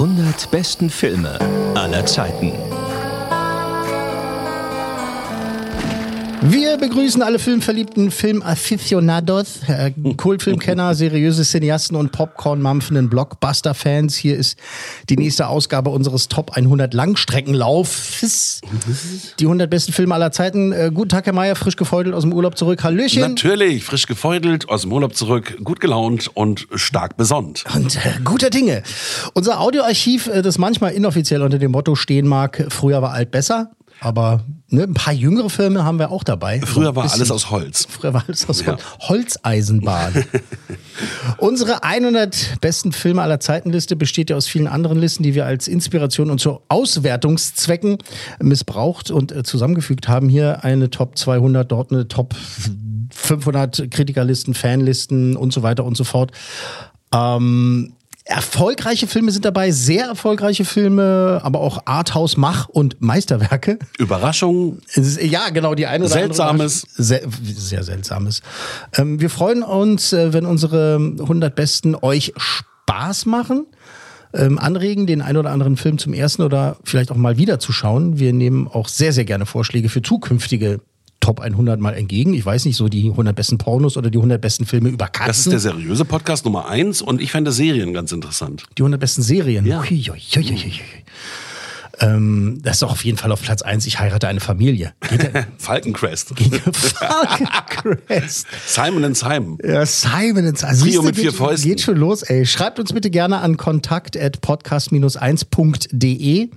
100 besten Filme aller Zeiten. Wir begrüßen alle filmverliebten Filmaficionados, äh, Kultfilmkenner, seriöse Cineasten und Popcorn-mampfenden Blockbuster-Fans. Hier ist die nächste Ausgabe unseres Top 100 Langstreckenlaufs. Die 100 besten Filme aller Zeiten. Äh, guten Tag, Herr Mayer, frisch gefeudelt aus dem Urlaub zurück. Hallöchen. Natürlich, frisch gefeudelt, aus dem Urlaub zurück, gut gelaunt und stark besonnt. Und äh, guter Dinge. Unser Audioarchiv, äh, das manchmal inoffiziell unter dem Motto stehen mag, früher war alt besser. Aber ne, ein paar jüngere Filme haben wir auch dabei. Früher war alles aus Holz. Früher war alles aus Ja. Holz. Holzeisenbahn. Unsere 100 besten Filme aller Zeitenliste besteht ja aus vielen anderen Listen, die wir als Inspiration und zu Auswertungszwecken missbraucht und äh, zusammengefügt haben. Hier eine Top 200, dort eine Top 500 Kritikerlisten, Fanlisten und so weiter und so fort. Ähm, erfolgreiche Filme sind dabei, sehr erfolgreiche Filme, aber auch Arthouse, Mach und Meisterwerke. Überraschung, Es ist, ja, genau, die eine oder Seltsames. andere. Sehr, sehr seltsames. Ähm, wir freuen uns, äh, wenn unsere 100 Besten euch Spaß machen. Ähm, anregen, den einen oder anderen Film zum ersten oder vielleicht auch mal wieder zu schauen. Wir nehmen auch sehr, sehr gerne Vorschläge für zukünftige Top 100 mal entgegen. Ich weiß nicht, so die 100 besten Pornos oder die 100 besten Filme über Katzen. das ist der seriöse Podcast Nummer eins und ich fände Serien ganz interessant. die 100 besten Serien. Ja. Hui, hui, hui. Ähm, das ist doch auf jeden Fall auf Platz 1. Ich heirate eine Familie. Falkencrest. Falcon Crest. Simon and Simon. Ja, Simon ins also Trio mit vier Fäusten. Geht schon los, ey. Schreibt uns bitte gerne an kontakt.podcast-1.de.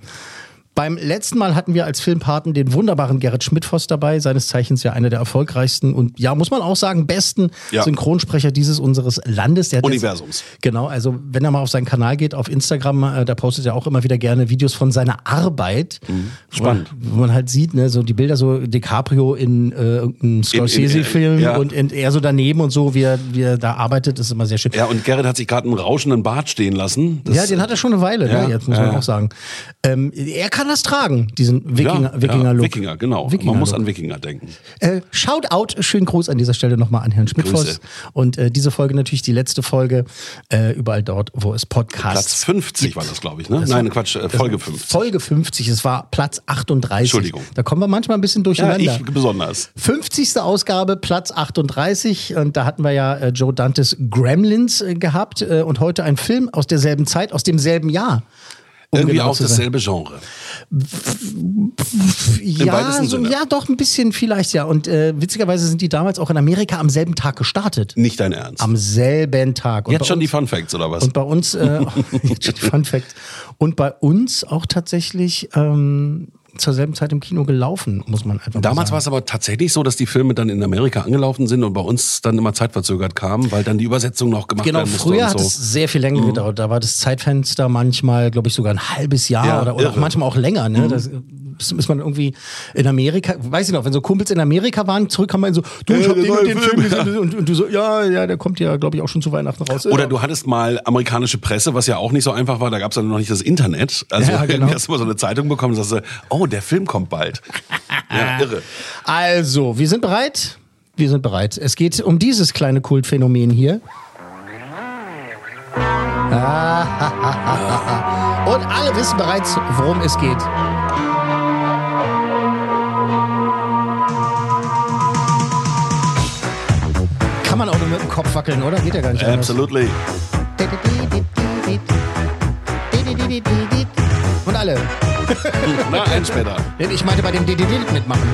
Beim letzten Mal hatten wir als Filmpaten den wunderbaren Gerrit Schmidtfoss dabei, seines Zeichens ja einer der erfolgreichsten und ja, muss man auch sagen, besten Ja. Synchronsprecher dieses unseres Landes. Der Universums. Jetzt, genau, also wenn er mal auf seinen Kanal geht, auf Instagram, äh, da postet er auch immer wieder gerne Videos von seiner Arbeit. Mhm. Spannend. Wo, wo man halt sieht, ne, so die Bilder, so DiCaprio in äh, irgendeinem Scorsese-Film ja. und in, er so daneben und so, wie er, wie er da arbeitet, ist immer sehr schön. Ja, und Gerrit hat sich gerade einen rauschenden Bart stehen lassen. Das- Ja, den hat er schon eine Weile, Ja, ne? jetzt muss man auch sagen. Ähm, er kann das tragen, diesen Wikinger, ja, Wikinger-Look. Ja, Wikinger, genau. Man muss an Wikinger denken. Äh, shout out, schönen Gruß an dieser Stelle nochmal an Herrn Schmidtfoss. Grüße. Und äh, diese Folge natürlich die letzte Folge, äh, überall dort, wo es Podcasts Platz 50 war das, glaube ich, ne? Das Nein, war- Quatsch, äh, Folge war 50. Folge 50, es war Platz 38. Entschuldigung. Da kommen wir manchmal ein bisschen Ja, durcheinander. ich besonders. 50. Ausgabe, Platz 38. Und da hatten wir ja äh, Joe Dantes Gremlins äh, gehabt. Und heute ein Film aus derselben Zeit, aus demselben Jahr. Um Irgendwie genau auch dasselbe Genre. Ja, so, Sinne. ja, doch ein bisschen vielleicht ja. Und äh, witzigerweise sind die damals auch in Amerika am selben Tag gestartet. Nicht dein Ernst. Am selben Tag. Und Jetzt schon die uns, Fun Facts, oder was? Und bei uns, äh, jetzt schon die Fun Fact. Und bei uns auch tatsächlich ähm, zur selben Zeit im Kino gelaufen, muss man einfach Damals mal war es aber tatsächlich so, dass die Filme dann in Amerika angelaufen sind und bei uns dann immer zeitverzögert kamen, weil dann die Übersetzung noch gemacht Genau, werden musste früher und hat so. es sehr viel länger gedauert. Da war das Zeitfenster manchmal, glaube ich, sogar ein halbes Jahr Ja, oder, oder auch manchmal auch länger. Ne? Das ist man irgendwie in Amerika, weiß ich noch, wenn so Kumpels in Amerika waren, zurückkamen und so, du, ich hab den den Film, gesehen und, und du so, ja, ja, der kommt ja, glaube ich, auch schon zu Weihnachten raus. Oder ja. du hattest mal amerikanische Presse, was ja auch nicht so einfach war, da gab es dann noch nicht das Internet. Also Ja, genau. hast du mal so eine Zeitung bekommen und sagst, du, oh, der Film kommt bald. ja, irre. Also, wir sind bereit. Wir sind bereit. Es geht um dieses kleine Kultphänomen hier. Ah, Und alle wissen bereits, worum es geht. Kann man auch nur mit dem Kopf wackeln, oder? Geht ja gar nicht. anders. Absolutely. Und alle. Na, ein später. Ich meinte bei dem DDD mitmachen.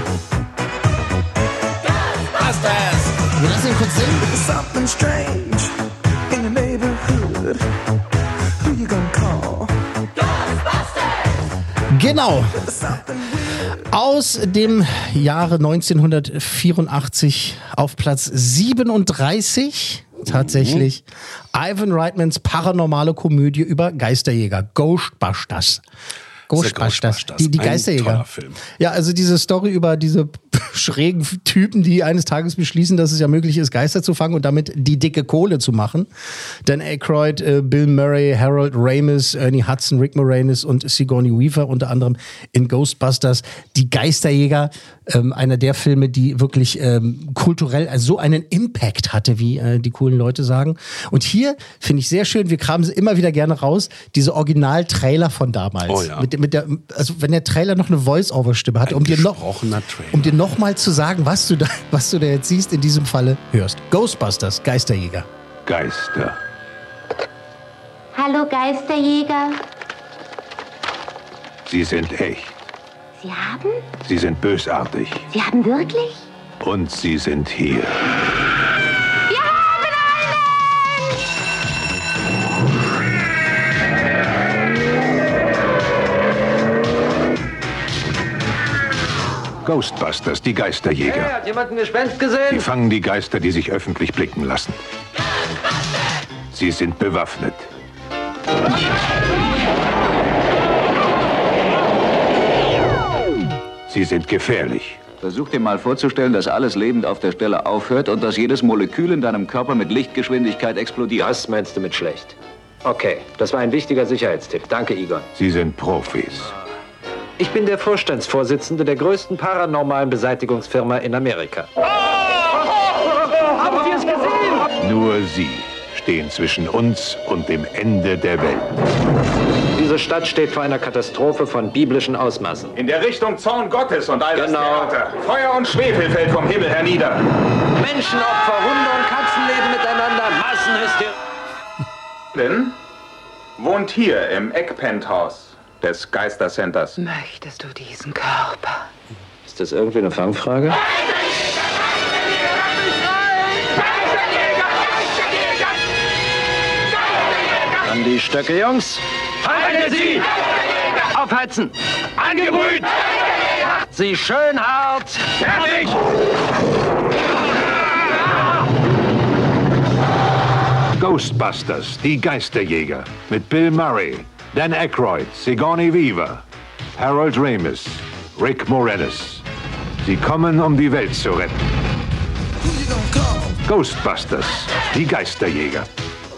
Wir lassen ihn kurz singen. Something strange in your neighborhood. Who you gonna call? Genau. Something weird. Aus dem Jahre 1984 auf Platz 37 tatsächlich Ivan Reitmans paranormale Komödie über Geisterjäger, Ghostbusters. Ghostbusters, die, die Geisterjäger. Ja, also diese Story über diese schrägen Typen, die eines Tages beschließen, dass es ja möglich ist, Geister zu fangen und damit die dicke Kohle zu machen. Dan Aykroyd, äh, Bill Murray, Harold Ramis, Ernie Hudson, Rick Moranis und Sigourney Weaver unter anderem in Ghostbusters. Die Geisterjäger, ähm, einer der Filme, die wirklich ähm, kulturell also so einen Impact hatte, wie äh, die coolen Leute sagen. Und hier finde ich sehr schön, wir kramen sie immer wieder gerne raus, diese Original-Trailer von damals. Oh ja. mit, mit der, also wenn der Trailer noch eine Voice-Over-Stimme hat, Ein um dir noch, um dir noch mal zu sagen, was du da, was du da jetzt siehst, in diesem Falle hörst. Ghostbusters, Geisterjäger. Geister. Hallo Geisterjäger. Sie sind echt. Sie haben? Sie sind bösartig. Sie haben wirklich? Und sie sind hier. Wir haben einen! Ghostbusters, die Geisterjäger. hat jemand ein Gespenst Sie gesehen? fangen die Geister, die sich öffentlich blicken lassen. Sie sind bewaffnet. Sie sind gefährlich. Versuch dir mal vorzustellen, dass alles lebend auf der Stelle aufhört und dass jedes Molekül in deinem Körper mit Lichtgeschwindigkeit explodiert. Was meinst du mit schlecht? Okay, das war ein wichtiger Sicherheitstipp. Danke, Igor. Sie sind Profis. Ich bin der Vorstandsvorsitzende der größten paranormalen Beseitigungsfirma in Amerika. Haben Sie es gesehen? Nur Sie stehen zwischen uns und dem Ende der Welt. Diese Stadt steht vor einer Katastrophe von biblischen Ausmaßen. In der Richtung Zorn Gottes und all das Genau. Theater. Feuer und Schwefel fällt vom Himmel hernieder. Menschenopfer, Hunde und Katzen leben miteinander, Massenhysterie. Lynn wohnt hier im Eckpenthouse des Geistercenters. Möchtest du diesen Körper? Ist das irgendwie eine Fangfrage? An die Stöcke, Jungs. Halten Sie! Aufheizen! Angebrüht! Macht sie schön hart! Fertig! Ghostbusters, die Geisterjäger. Mit Bill Murray, Dan Aykroyd, Sigourney Weaver, Harold Ramis, Rick Moranis. Sie kommen, um die Welt zu retten. Ghostbusters, die Geisterjäger.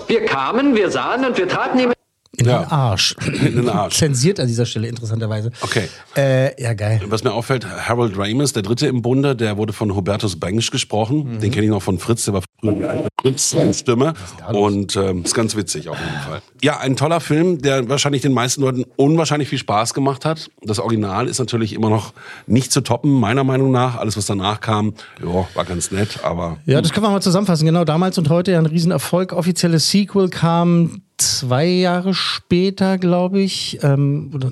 Wir kamen, wir sahen und wir traten ihm In Ja. den Arsch. In den Arsch. Zensiert an dieser Stelle, interessanterweise. Okay. Äh, ja, geil. Was mir auffällt, Harold Ramis, der Dritte im Bunde, der wurde von Hubertus Bensch gesprochen. Den kenne ich noch von Fritz, der war früher die alte Fritz-Stimme. Und ähm, ist ganz witzig auf jeden Fall. Ja, ein toller Film, der wahrscheinlich den meisten Leuten unwahrscheinlich viel Spaß gemacht hat. Das Original ist natürlich immer noch nicht zu toppen, meiner Meinung nach. Alles, was danach kam, ja, war ganz nett, aber Ja, das können wir mal zusammenfassen. Genau, damals und heute ja ein Riesenerfolg. Offizielles Sequel kam zwei Jahre später, glaube ich. Ähm, oder,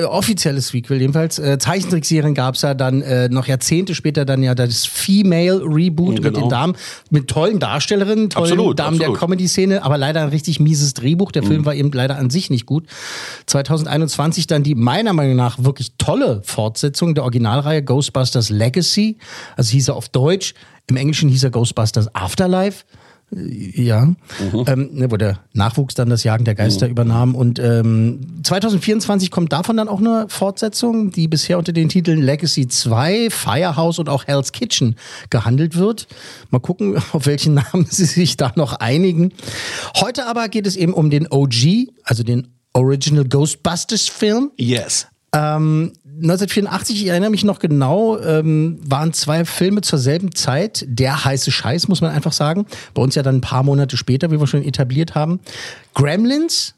äh, offizielles Sequel jedenfalls. Äh, Zeichentrickserien gab es ja dann äh, noch Jahrzehnte später dann ja das Female Reboot mit Genau. den Damen, mit tollen Darstellerinnen, tollen Absolut, Damen der absolut. Mhm. Comedy-Szene, aber leider ein richtig mieses Drehbuch. Der Film war eben leider an sich nicht gut. 2021 dann die meiner Meinung nach wirklich tolle Fortsetzung der Originalreihe Ghostbusters Legacy. Also hieß er auf Deutsch. Im Englischen hieß er Ghostbusters Afterlife. Äh, Ja, ähm, ne, wo der Nachwuchs dann das Jagen der Geister übernahm. Und ähm, 2024 kommt davon dann auch eine Fortsetzung, die bisher unter den Titeln Legacy 2, Firehouse und auch Hell's Kitchen gehandelt wird. Mal gucken, auf welchen Namen sie sich da noch einigen. Heute aber geht es eben um den OG, also den Original Ghostbusters Film. yes. Ähm, 1984, ich erinnere mich noch genau, ähm, waren zwei Filme zur selben Zeit. Der heiße Scheiß, muss man einfach sagen. Bei uns ja dann ein paar Monate später, wie wir schon etabliert haben. Gremlins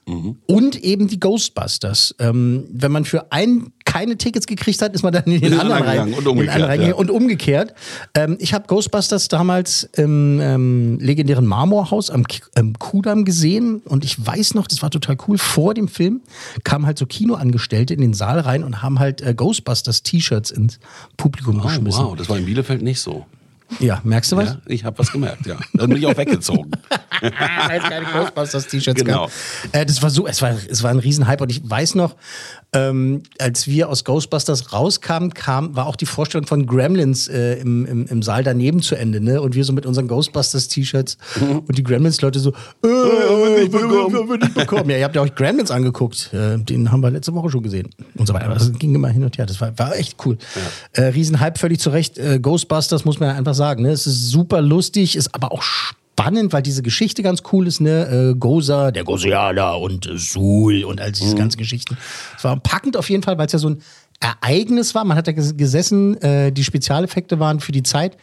und eben die Ghostbusters. Ähm, wenn man für einen keine Tickets gekriegt hat, ist man dann in den In anderen anderen rein. gegangen und umgekehrt, reingegangen ja. Und umgekehrt. Ähm, ich habe Ghostbusters damals im ähm, legendären Marmorhaus am K ähm, Kudamm gesehen und ich weiß noch, das war total cool. Vor dem Film kamen halt so Kinoangestellte in den Saal rein und haben halt äh, Ghostbusters T-Shirts ins Publikum Oh, geschmissen. wow, das war in Bielefeld nicht so. Ja, merkst du was? Ja, ich habe was gemerkt, ja. Dann bin ich auch weggezogen. Es keine Ghostbusters-T-Shirts Genau. gab. Äh, das war so, es war, es war ein Riesenhype und ich weiß noch, ähm, als wir aus Ghostbusters rauskamen, kam, war auch die Vorstellung von Gremlins äh, im, im, im Saal daneben zu Ende, ne? Und wir so mit unseren Ghostbusters-T-Shirts und die Gremlins-Leute so, äh, wir nicht bekommen. Nicht bekommen. Ja, ihr habt ja euch Gremlins angeguckt. Äh, den haben wir letzte Woche schon gesehen. Und so weiter. Das ging immer hin und her. Das war, war echt cool. Äh, Riesenhype, völlig zu Recht. Äh, Ghostbusters muss man ja einfach sagen. Ne? Es ist super lustig, ist aber auch spannend, weil diese Geschichte ganz cool ist, ne? Äh, Goza, der Gosianer und äh, Sul und all Mhm. diese ganzen Geschichten. Es war packend auf jeden Fall, weil es ja so ein Ereignis war. Man hat da ges- gesessen, äh, die Spezialeffekte waren für die Zeit.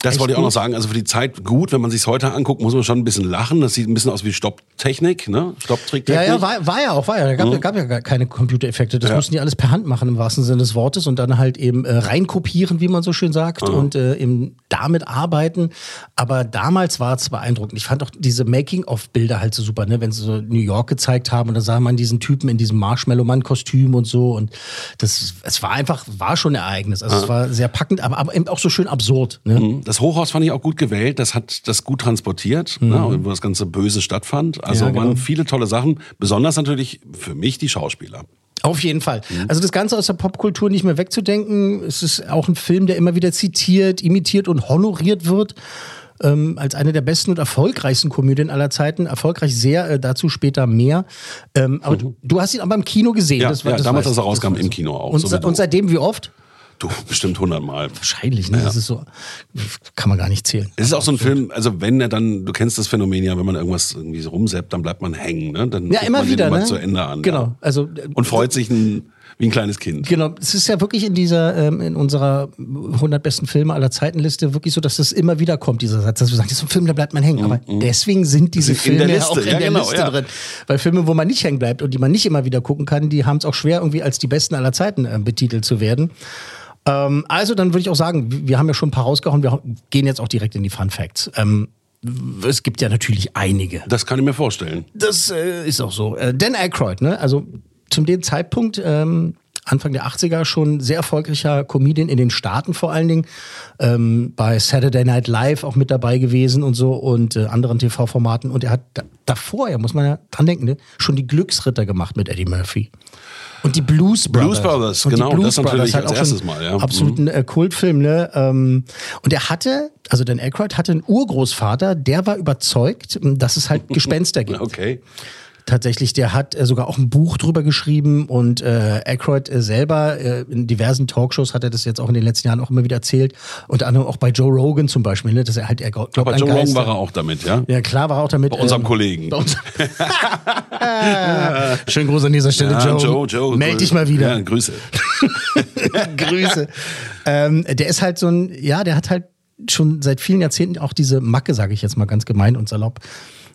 Das wollte ich auch noch sagen. Also für die Zeit gut, wenn man sich heute anguckt, muss man schon ein bisschen lachen. Das sieht ein bisschen aus wie Stopptechnik, ne? Stopptricktechnik. Ja, ja, war, war ja auch, war ja. Da gab, Mhm. gab ja gar keine Computereffekte. Das Ja. mussten die alles per Hand machen im wahrsten Sinne des Wortes und dann halt eben äh, reinkopieren, wie man so schön sagt, und äh, eben damit arbeiten. Aber damals war es beeindruckend. Ich fand auch diese Making-of-Bilder halt so super, ne? wenn sie so New York gezeigt haben und da sah man diesen Typen in diesem Marshmallow-Mann-Kostüm und so. Und das, es war einfach, war schon ein Ereignis. Also Ja. es war sehr packend, aber, aber eben auch so schön absurd. Ne? Mhm. Das Hochhaus fand ich auch gut gewählt. Das hat das gut transportiert, Mhm. ne, wo das ganze Böse stattfand. Also Ja, genau. waren viele tolle Sachen. Besonders natürlich für mich die Schauspieler. Auf jeden Fall. Also das Ganze aus der Popkultur nicht mehr wegzudenken. Es ist auch ein Film, der immer wieder zitiert, imitiert und honoriert wird. Ähm, als eine der besten und erfolgreichsten Komödien aller Zeiten. Erfolgreich sehr, äh, dazu später mehr. Ähm, aber du, du hast ihn aber im Kino gesehen. Mhm. Ja, das war, ja das damals, als er rauskam, im. Kino auch. Und, so und seitdem wie oft? Du, bestimmt hundertmal. Wahrscheinlich, ne? Ja. Das ist so, kann man gar nicht zählen. Es ist auch so ein Film, also wenn er dann, du kennst das Phänomen ja, wenn man irgendwas irgendwie so rumseppt, dann bleibt man hängen, ne? Dann Ja, immer man wieder, den immer ne? zu Ende an. Genau. Ja. Also, Und freut sich ein, wie ein kleines Kind. Genau, es ist ja wirklich in dieser, ähm, in unserer 100 besten Filme aller Zeitenliste wirklich so, dass das immer wieder kommt, dieser Satz, dass wir sagen, das ist ein Film, da bleibt man hängen. Aber deswegen sind diese Sind in Filme ja auch in ja, der genau, Liste ja. drin. Weil Filme, wo man nicht hängen bleibt und die man nicht immer wieder gucken kann, die haben es auch schwer, irgendwie als die besten aller Zeiten äh, betitelt zu werden. Ähm, also, dann würde ich auch sagen, wir- haben ja schon ein paar rausgehauen, wir gehen jetzt auch direkt in die Fun Facts. Ähm, es gibt ja natürlich einige. Das kann ich mir vorstellen. Das äh, ist auch so. Äh, Dan Aykroyd, ne? Also zum dem Zeitpunkt, ähm, Anfang der 80er, schon sehr erfolgreicher Comedian in den Staaten vor allen Dingen. Ähm, bei Saturday Night Live auch mit dabei gewesen und so und äh, anderen TV-Formaten. Und er hat da, davor, ja, muss man ja dran denken, ne, schon die Glücksritter gemacht mit Eddie Murphy. Und die Blues Brothers. Blues Brothers, Und die genau, das natürlich halt als erstes Mal, ja. Absolut ein äh, Kultfilm, ne? Ähm, und er hatte, also Dan Aykroyd hatte einen Urgroßvater, der war überzeugt, dass es halt Gespenster gibt. Okay. Tatsächlich, der hat äh, sogar auch ein Buch drüber geschrieben und äh, Aykroyd äh, selber äh, in diversen Talkshows hat er das jetzt auch in den letzten Jahren auch immer wieder erzählt. Unter anderem auch bei Joe Rogan zum Beispiel, ne, dass er halt, er glaubt Aber Joe Rogan war er auch damit, ja? Ja, klar war er auch damit. Bei unserem ähm, Kollegen. Bei uns. Schönen Gruß an dieser Stelle, Ja, Joe. Joe, Joe. Meld dich mal wieder. Ja, Grüße. Grüße. ähm, der ist halt so ein, ja, der hat halt schon seit vielen Jahrzehnten auch diese Macke, sage ich jetzt mal ganz gemein und salopp,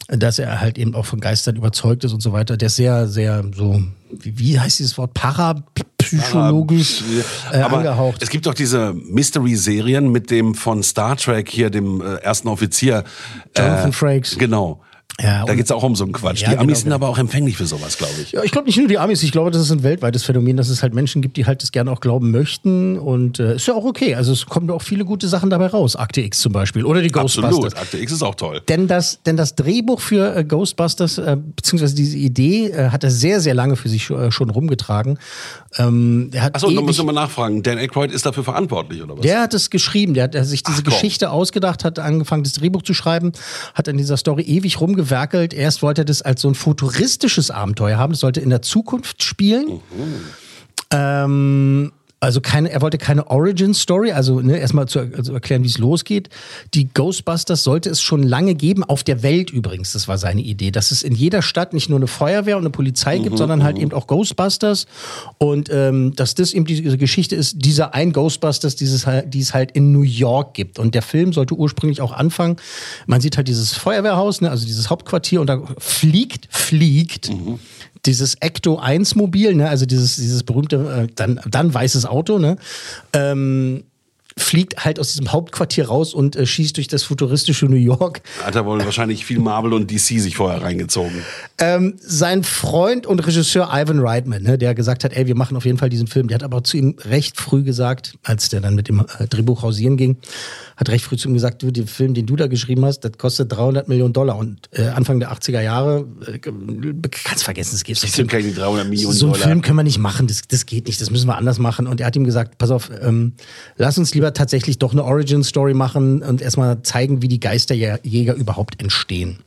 dass er halt eben auch von Geistern überzeugt ist und so weiter. Der ist sehr, sehr so, wie, wie heißt dieses Wort, parapsychologisch äh, Aber angehaucht. es gibt doch diese Mystery-Serien mit dem von Star Trek hier, dem äh, ersten Offizier. Jonathan Frakes. Genau. Ja, da und- geht's auch um so einen Quatsch. Ja, die Amis genau, sind genau. aber auch empfänglich für sowas, glaube ich. Ja, ich glaube nicht nur die Amis, ich glaube, das ist ein weltweites Phänomen, dass es halt Menschen gibt, die halt das gerne auch glauben möchten und äh, ist ja auch okay. Also es kommen auch viele gute Sachen dabei raus, Akte X zum Beispiel oder die Ghostbusters. Absolut. Akte X ist auch toll. Denn das, denn das Drehbuch für äh, Ghostbusters, äh, beziehungsweise diese Idee, äh, hat er sehr, sehr lange für sich äh, schon rumgetragen. Ähm, Achso, da müssen wir mal nachfragen. Dan Aykroyd ist dafür verantwortlich, oder was? der hat es geschrieben, der hat äh, sich diese Ach. Geschichte ausgedacht, hat angefangen, das Drehbuch zu schreiben, hat an dieser Story ewig rumgewerkelt. Erst wollte er das als so ein futuristisches Abenteuer haben, das sollte in der Zukunft spielen. Ähm, also keine, er wollte keine Origin-Story, also ne, erstmal zu, also erklären, wie es losgeht. Die Ghostbusters sollte es schon lange geben, auf der Welt übrigens, das war seine Idee, dass es in jeder Stadt nicht nur eine Feuerwehr und eine Polizei gibt, sondern halt eben auch Ghostbusters. Und ähm, dass das eben diese Geschichte ist, dieser ein Ghostbusters, dieses, die es halt in New York gibt. Und der Film sollte ursprünglich auch anfangen. Man sieht halt dieses Feuerwehrhaus, ne, also dieses Hauptquartier, und da fliegt, fliegt dieses Ecto 1 Mobil, ne, also dieses, dieses berühmte, äh, dann, dann weißes Auto, ne, ähm, fliegt halt aus diesem Hauptquartier raus und äh, schießt durch das futuristische New York. Hat er wohl wahrscheinlich viel Marvel und DC sich vorher reingezogen. Ähm, sein Freund und Regisseur Ivan Reitman, ne, der gesagt hat, ey, wir machen auf jeden Fall diesen Film, der hat aber zu ihm recht früh gesagt, als der dann mit dem äh, Drehbuch hausieren ging, hat recht früh zu ihm gesagt, du, den Film, den du da geschrieben hast, das kostet 300 Millionen Dollar. Und äh, Anfang der 80er Jahre, äh, kannst vergessen, es geht Das sind keine 300 Millionen so einen Dollar. Film können wir nicht machen, das, das geht nicht, das müssen wir anders machen. Und er hat ihm gesagt, pass auf, ähm, lass uns lieber tatsächlich doch eine Origin-Story machen und erstmal zeigen, wie die Geisterjäger überhaupt entstehen.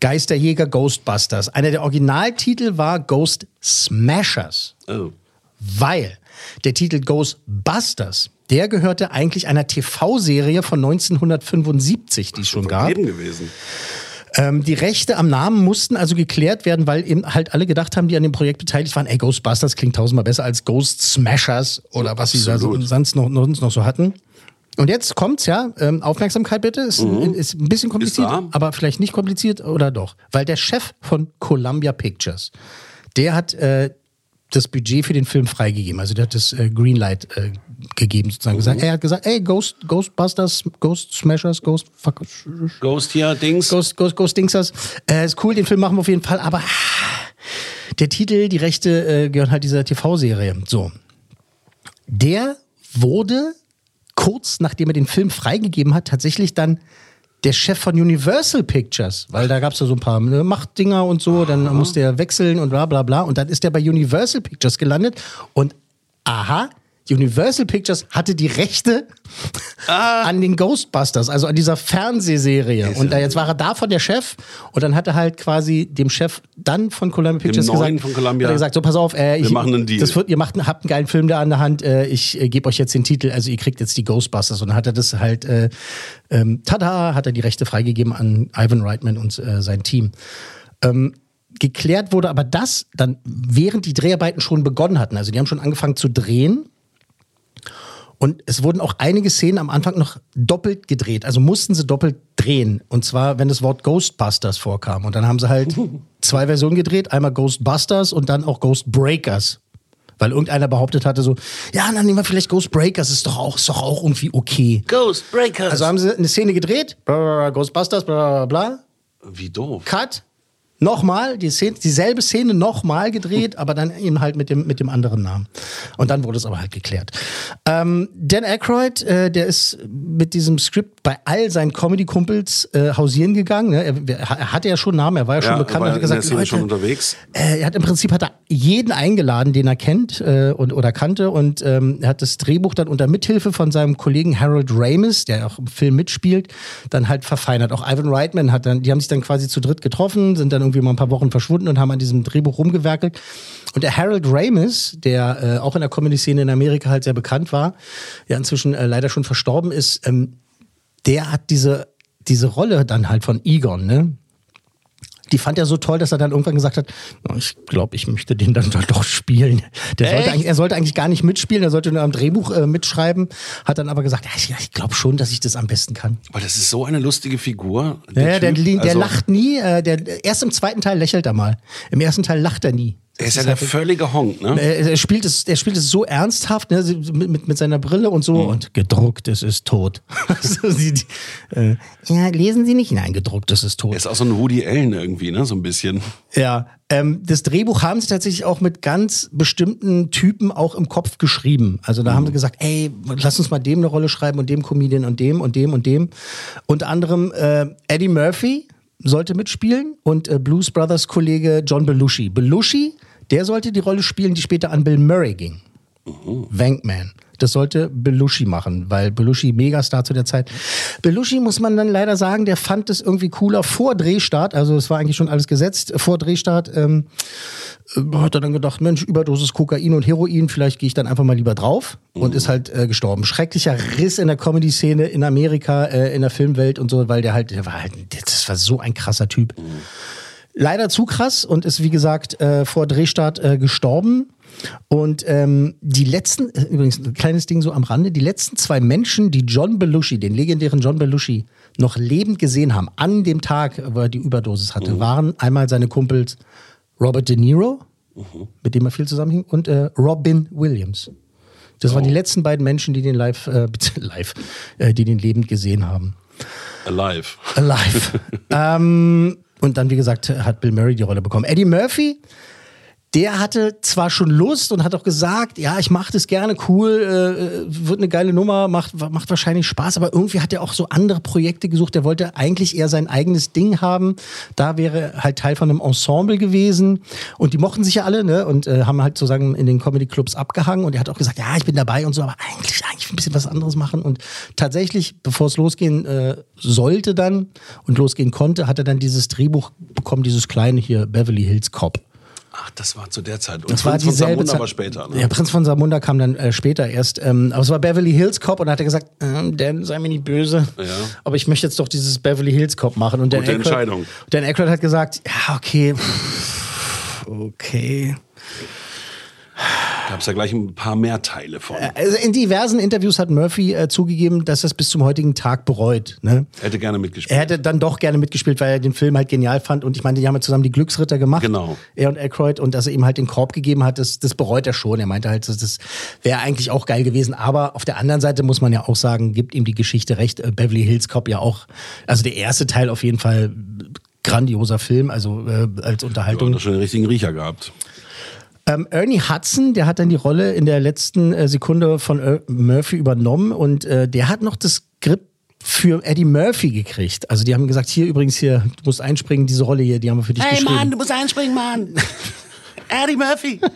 Geisterjäger Ghostbusters. Einer der Originaltitel war Ghost Smashers. Oh. Weil der Titel Ghostbusters, der gehörte eigentlich einer TV-Serie von 1975, die es schon gab. Gewesen. Ähm, die Rechte am Namen mussten also geklärt werden, weil eben halt alle gedacht haben, die an dem Projekt beteiligt waren, ey, Ghostbusters klingt tausendmal besser als Ghost Smashers oder was sie da so, sonst noch, sonst noch so hatten. Und jetzt kommt's, ja, ähm, Aufmerksamkeit bitte, ist, Mhm. ist ein bisschen kompliziert, aber vielleicht nicht kompliziert oder doch. Weil der Chef von Columbia Pictures, der hat äh, das Budget für den Film freigegeben. Also der hat das äh, Greenlight äh, gegeben, sozusagen gesagt. Er hat gesagt, ey, Ghost, Ghostbusters, Ghost Smashers, Ghost fuck, Ghost hier, Dings. Ghost, Ghost, Ghost Dingsers. Äh, ist cool, den Film machen wir auf jeden Fall, aber der Titel, die Rechte äh, gehören halt dieser TV-Serie. So. Der wurde kurz nachdem er den Film freigegeben hat, tatsächlich dann der Chef von Universal Pictures, weil da gab es ja so ein paar ne, Machtdinger und so, dann musste er wechseln und bla bla bla. Und dann ist er bei Universal Pictures gelandet und aha, Universal Pictures hatte die Rechte an den Ghostbusters, also an dieser Fernsehserie. Und da, jetzt war er davon der Chef und dann hat er halt quasi dem Chef dann von Columbia Pictures gesagt, von Columbia. hat er gesagt, so pass auf, äh, ich, Wir machen einen Deal. Das wird, ihr macht, habt einen geilen Film da an der Hand, äh, ich äh, gebe euch jetzt den Titel, also ihr kriegt jetzt die Ghostbusters. Und dann hat er das halt, äh, ähm, tada, hat er die Rechte freigegeben an Ivan Reitman und äh, sein Team. Ähm, geklärt wurde aber das dann, während die Dreharbeiten schon begonnen hatten. Also die haben schon angefangen zu drehen. Und es wurden auch einige Szenen am Anfang noch doppelt gedreht. Also mussten sie doppelt drehen. Und zwar, wenn das Wort Ghostbusters vorkam. Und dann haben sie halt zwei Versionen gedreht. Einmal Ghostbusters und dann auch Ghostbreakers. Weil irgendeiner behauptet hatte so, ja, dann nehmen wir vielleicht Ghostbreakers, ist doch auch, ist doch auch irgendwie okay. Ghostbreakers. Also haben sie eine Szene gedreht, bla, bla, bla, Ghostbusters, bla bla bla. Wie doof. Cut. Nochmal, die Szene, dieselbe Szene nochmal gedreht, aber dann eben halt mit dem, mit dem anderen Namen. Und dann wurde es aber halt geklärt. Ähm, Dan Aykroyd, äh, der ist mit diesem Skript bei all seinen Comedy-Kumpels äh, hausieren gegangen. Ne? Er, er hatte ja schon Namen, er war ja schon Ja, bekannt. Er hat gesagt, Leute, schon unterwegs. äh, er hat im Prinzip hat er jeden eingeladen, den er kennt äh, und, oder kannte. Und ähm, er hat das Drehbuch dann unter Mithilfe von seinem Kollegen Harold Ramis, der auch im Film mitspielt, dann halt verfeinert. Auch Ivan Reitman hat dann, die haben sich dann quasi zu dritt getroffen, sind dann irgendwie mal ein paar Wochen verschwunden und haben an diesem Drehbuch rumgewerkelt. Und der Harold Ramis, der äh, auch in der Comedy-Szene in Amerika halt sehr bekannt war, ja inzwischen äh, leider schon verstorben ist, ähm, der hat diese, diese Rolle dann halt von Egon, ne? Die fand er so toll, dass er dann irgendwann gesagt hat, "Na, ich glaube, ich möchte den dann doch spielen. Der sollte eigentlich, er sollte eigentlich gar nicht mitspielen, er sollte nur am Drehbuch äh, mitschreiben, hat dann aber gesagt, ja, ich, ich glaube schon, dass ich das am besten kann. Aber das ist so eine lustige Figur. Ja, ja, der, Typ. der Also, lacht nie, äh, der, erst im zweiten Teil lächelt er mal. Im ersten Teil lacht er nie. Er ist ja der völlige Honk, ne? Er, er, spielt es, er spielt es so ernsthaft, ne, mit, mit, mit seiner Brille und so. Und gedruckt, es ist tot. so, die, die, äh, ja, lesen Sie nicht? Nein, gedruckt, es ist tot. Er ist auch so ein Woody Allen irgendwie, ne? So ein bisschen. Ja, ähm, das Drehbuch haben sie tatsächlich auch mit ganz bestimmten Typen auch im Kopf geschrieben. Also da haben sie gesagt, ey, lass uns mal dem eine Rolle schreiben und dem Comedian und dem und dem und dem. Unter anderem äh, Eddie Murphy sollte mitspielen und äh, Blues Brothers Kollege John Belushi. Belushi, der sollte die Rolle spielen, die später an Bill Murray ging. Wankman. Das sollte Belushi machen, weil Belushi Megastar zu der Zeit. Belushi muss man dann leider sagen, der fand es irgendwie cooler vor Drehstart. Also es war eigentlich schon alles gesetzt. Vor Drehstart ähm, äh, hat er dann gedacht, Mensch, Überdosis Kokain und Heroin, vielleicht gehe ich dann einfach mal lieber drauf und ist halt äh, gestorben. Schrecklicher Riss in der Comedy-Szene in Amerika, äh, in der Filmwelt und so, weil der halt, der war halt, das war so ein krasser Typ. Leider zu krass und ist wie gesagt äh, vor Drehstart äh, gestorben. Und ähm, die letzten, äh, übrigens ein kleines Ding so am Rande, die letzten zwei Menschen, die John Belushi, den legendären John Belushi, noch lebend gesehen haben, an dem Tag, wo er die Überdosis hatte, waren einmal seine Kumpels Robert De Niro, mit dem er viel zusammenhing, und äh, Robin Williams. Das waren die letzten beiden Menschen, die den live, äh, bitte live, äh, die den lebend gesehen haben. Alive. Alive. ähm, und dann, wie gesagt, hat Bill Murray die Rolle bekommen. Eddie Murphy, der hatte zwar schon Lust und hat auch gesagt, ja, ich mache das gerne, cool, äh, wird eine geile Nummer, macht, macht wahrscheinlich Spaß, aber irgendwie hat er auch so andere Projekte gesucht. Der wollte eigentlich eher sein eigenes Ding haben. Da wäre halt Teil von einem Ensemble gewesen und die mochten sich ja alle ne? und äh, haben halt sozusagen in den Comedy-Clubs abgehangen und er hat auch gesagt, ja, ich bin dabei und so, aber eigentlich, eigentlich ein bisschen was anderes machen und tatsächlich, bevor es losgehen äh, sollte dann und losgehen konnte, hat er dann dieses Drehbuch bekommen, dieses kleine hier, Beverly Hills Cop. Ach, das war zu der Zeit. Und Das Prinz von Zeit. war später. Ne? Ja, Prinz von Samunda kam dann äh, später erst. Ähm, aber es war Beverly Hills Cop und da hat er gesagt, äh, Dan, sei mir nicht böse. Ja. Aber ich möchte jetzt doch dieses Beverly Hills Cop machen. Und Dan Gute Aykroyd- Entscheidung. Dan Aykroyd hat gesagt, ja, okay, okay. Gab es ja gleich ein paar mehr Teile von. Also in diversen Interviews hat Murphy äh, zugegeben, dass er es bis zum heutigen Tag bereut. Ne? Er hätte gerne mitgespielt. Er hätte dann doch gerne mitgespielt, weil er den Film halt genial fand. Und ich meine, die haben ja zusammen die Glücksritter gemacht. Genau. Er und Aykroyd. Und dass er ihm halt den Korb gegeben hat, das, das bereut er schon. Er meinte halt, das, wäre eigentlich auch geil gewesen. Aber auf der anderen Seite muss man ja auch sagen, gibt ihm die Geschichte recht. Äh, Beverly Hills Cop ja auch. Also der erste Teil auf jeden Fall grandioser Film, also äh, als Ja, Unterhaltung. hat schon den richtigen Riecher gehabt. Ähm, Ernie Hudson, der hat dann die Rolle in der letzten äh, Sekunde von er Murphy übernommen und äh, der hat noch das Skript für Eddie Murphy gekriegt. Also die haben gesagt, hier übrigens hier, du musst einspringen, diese Rolle hier, die haben wir für dich geschrieben. du musst einspringen, Mann. Eddie Murphy.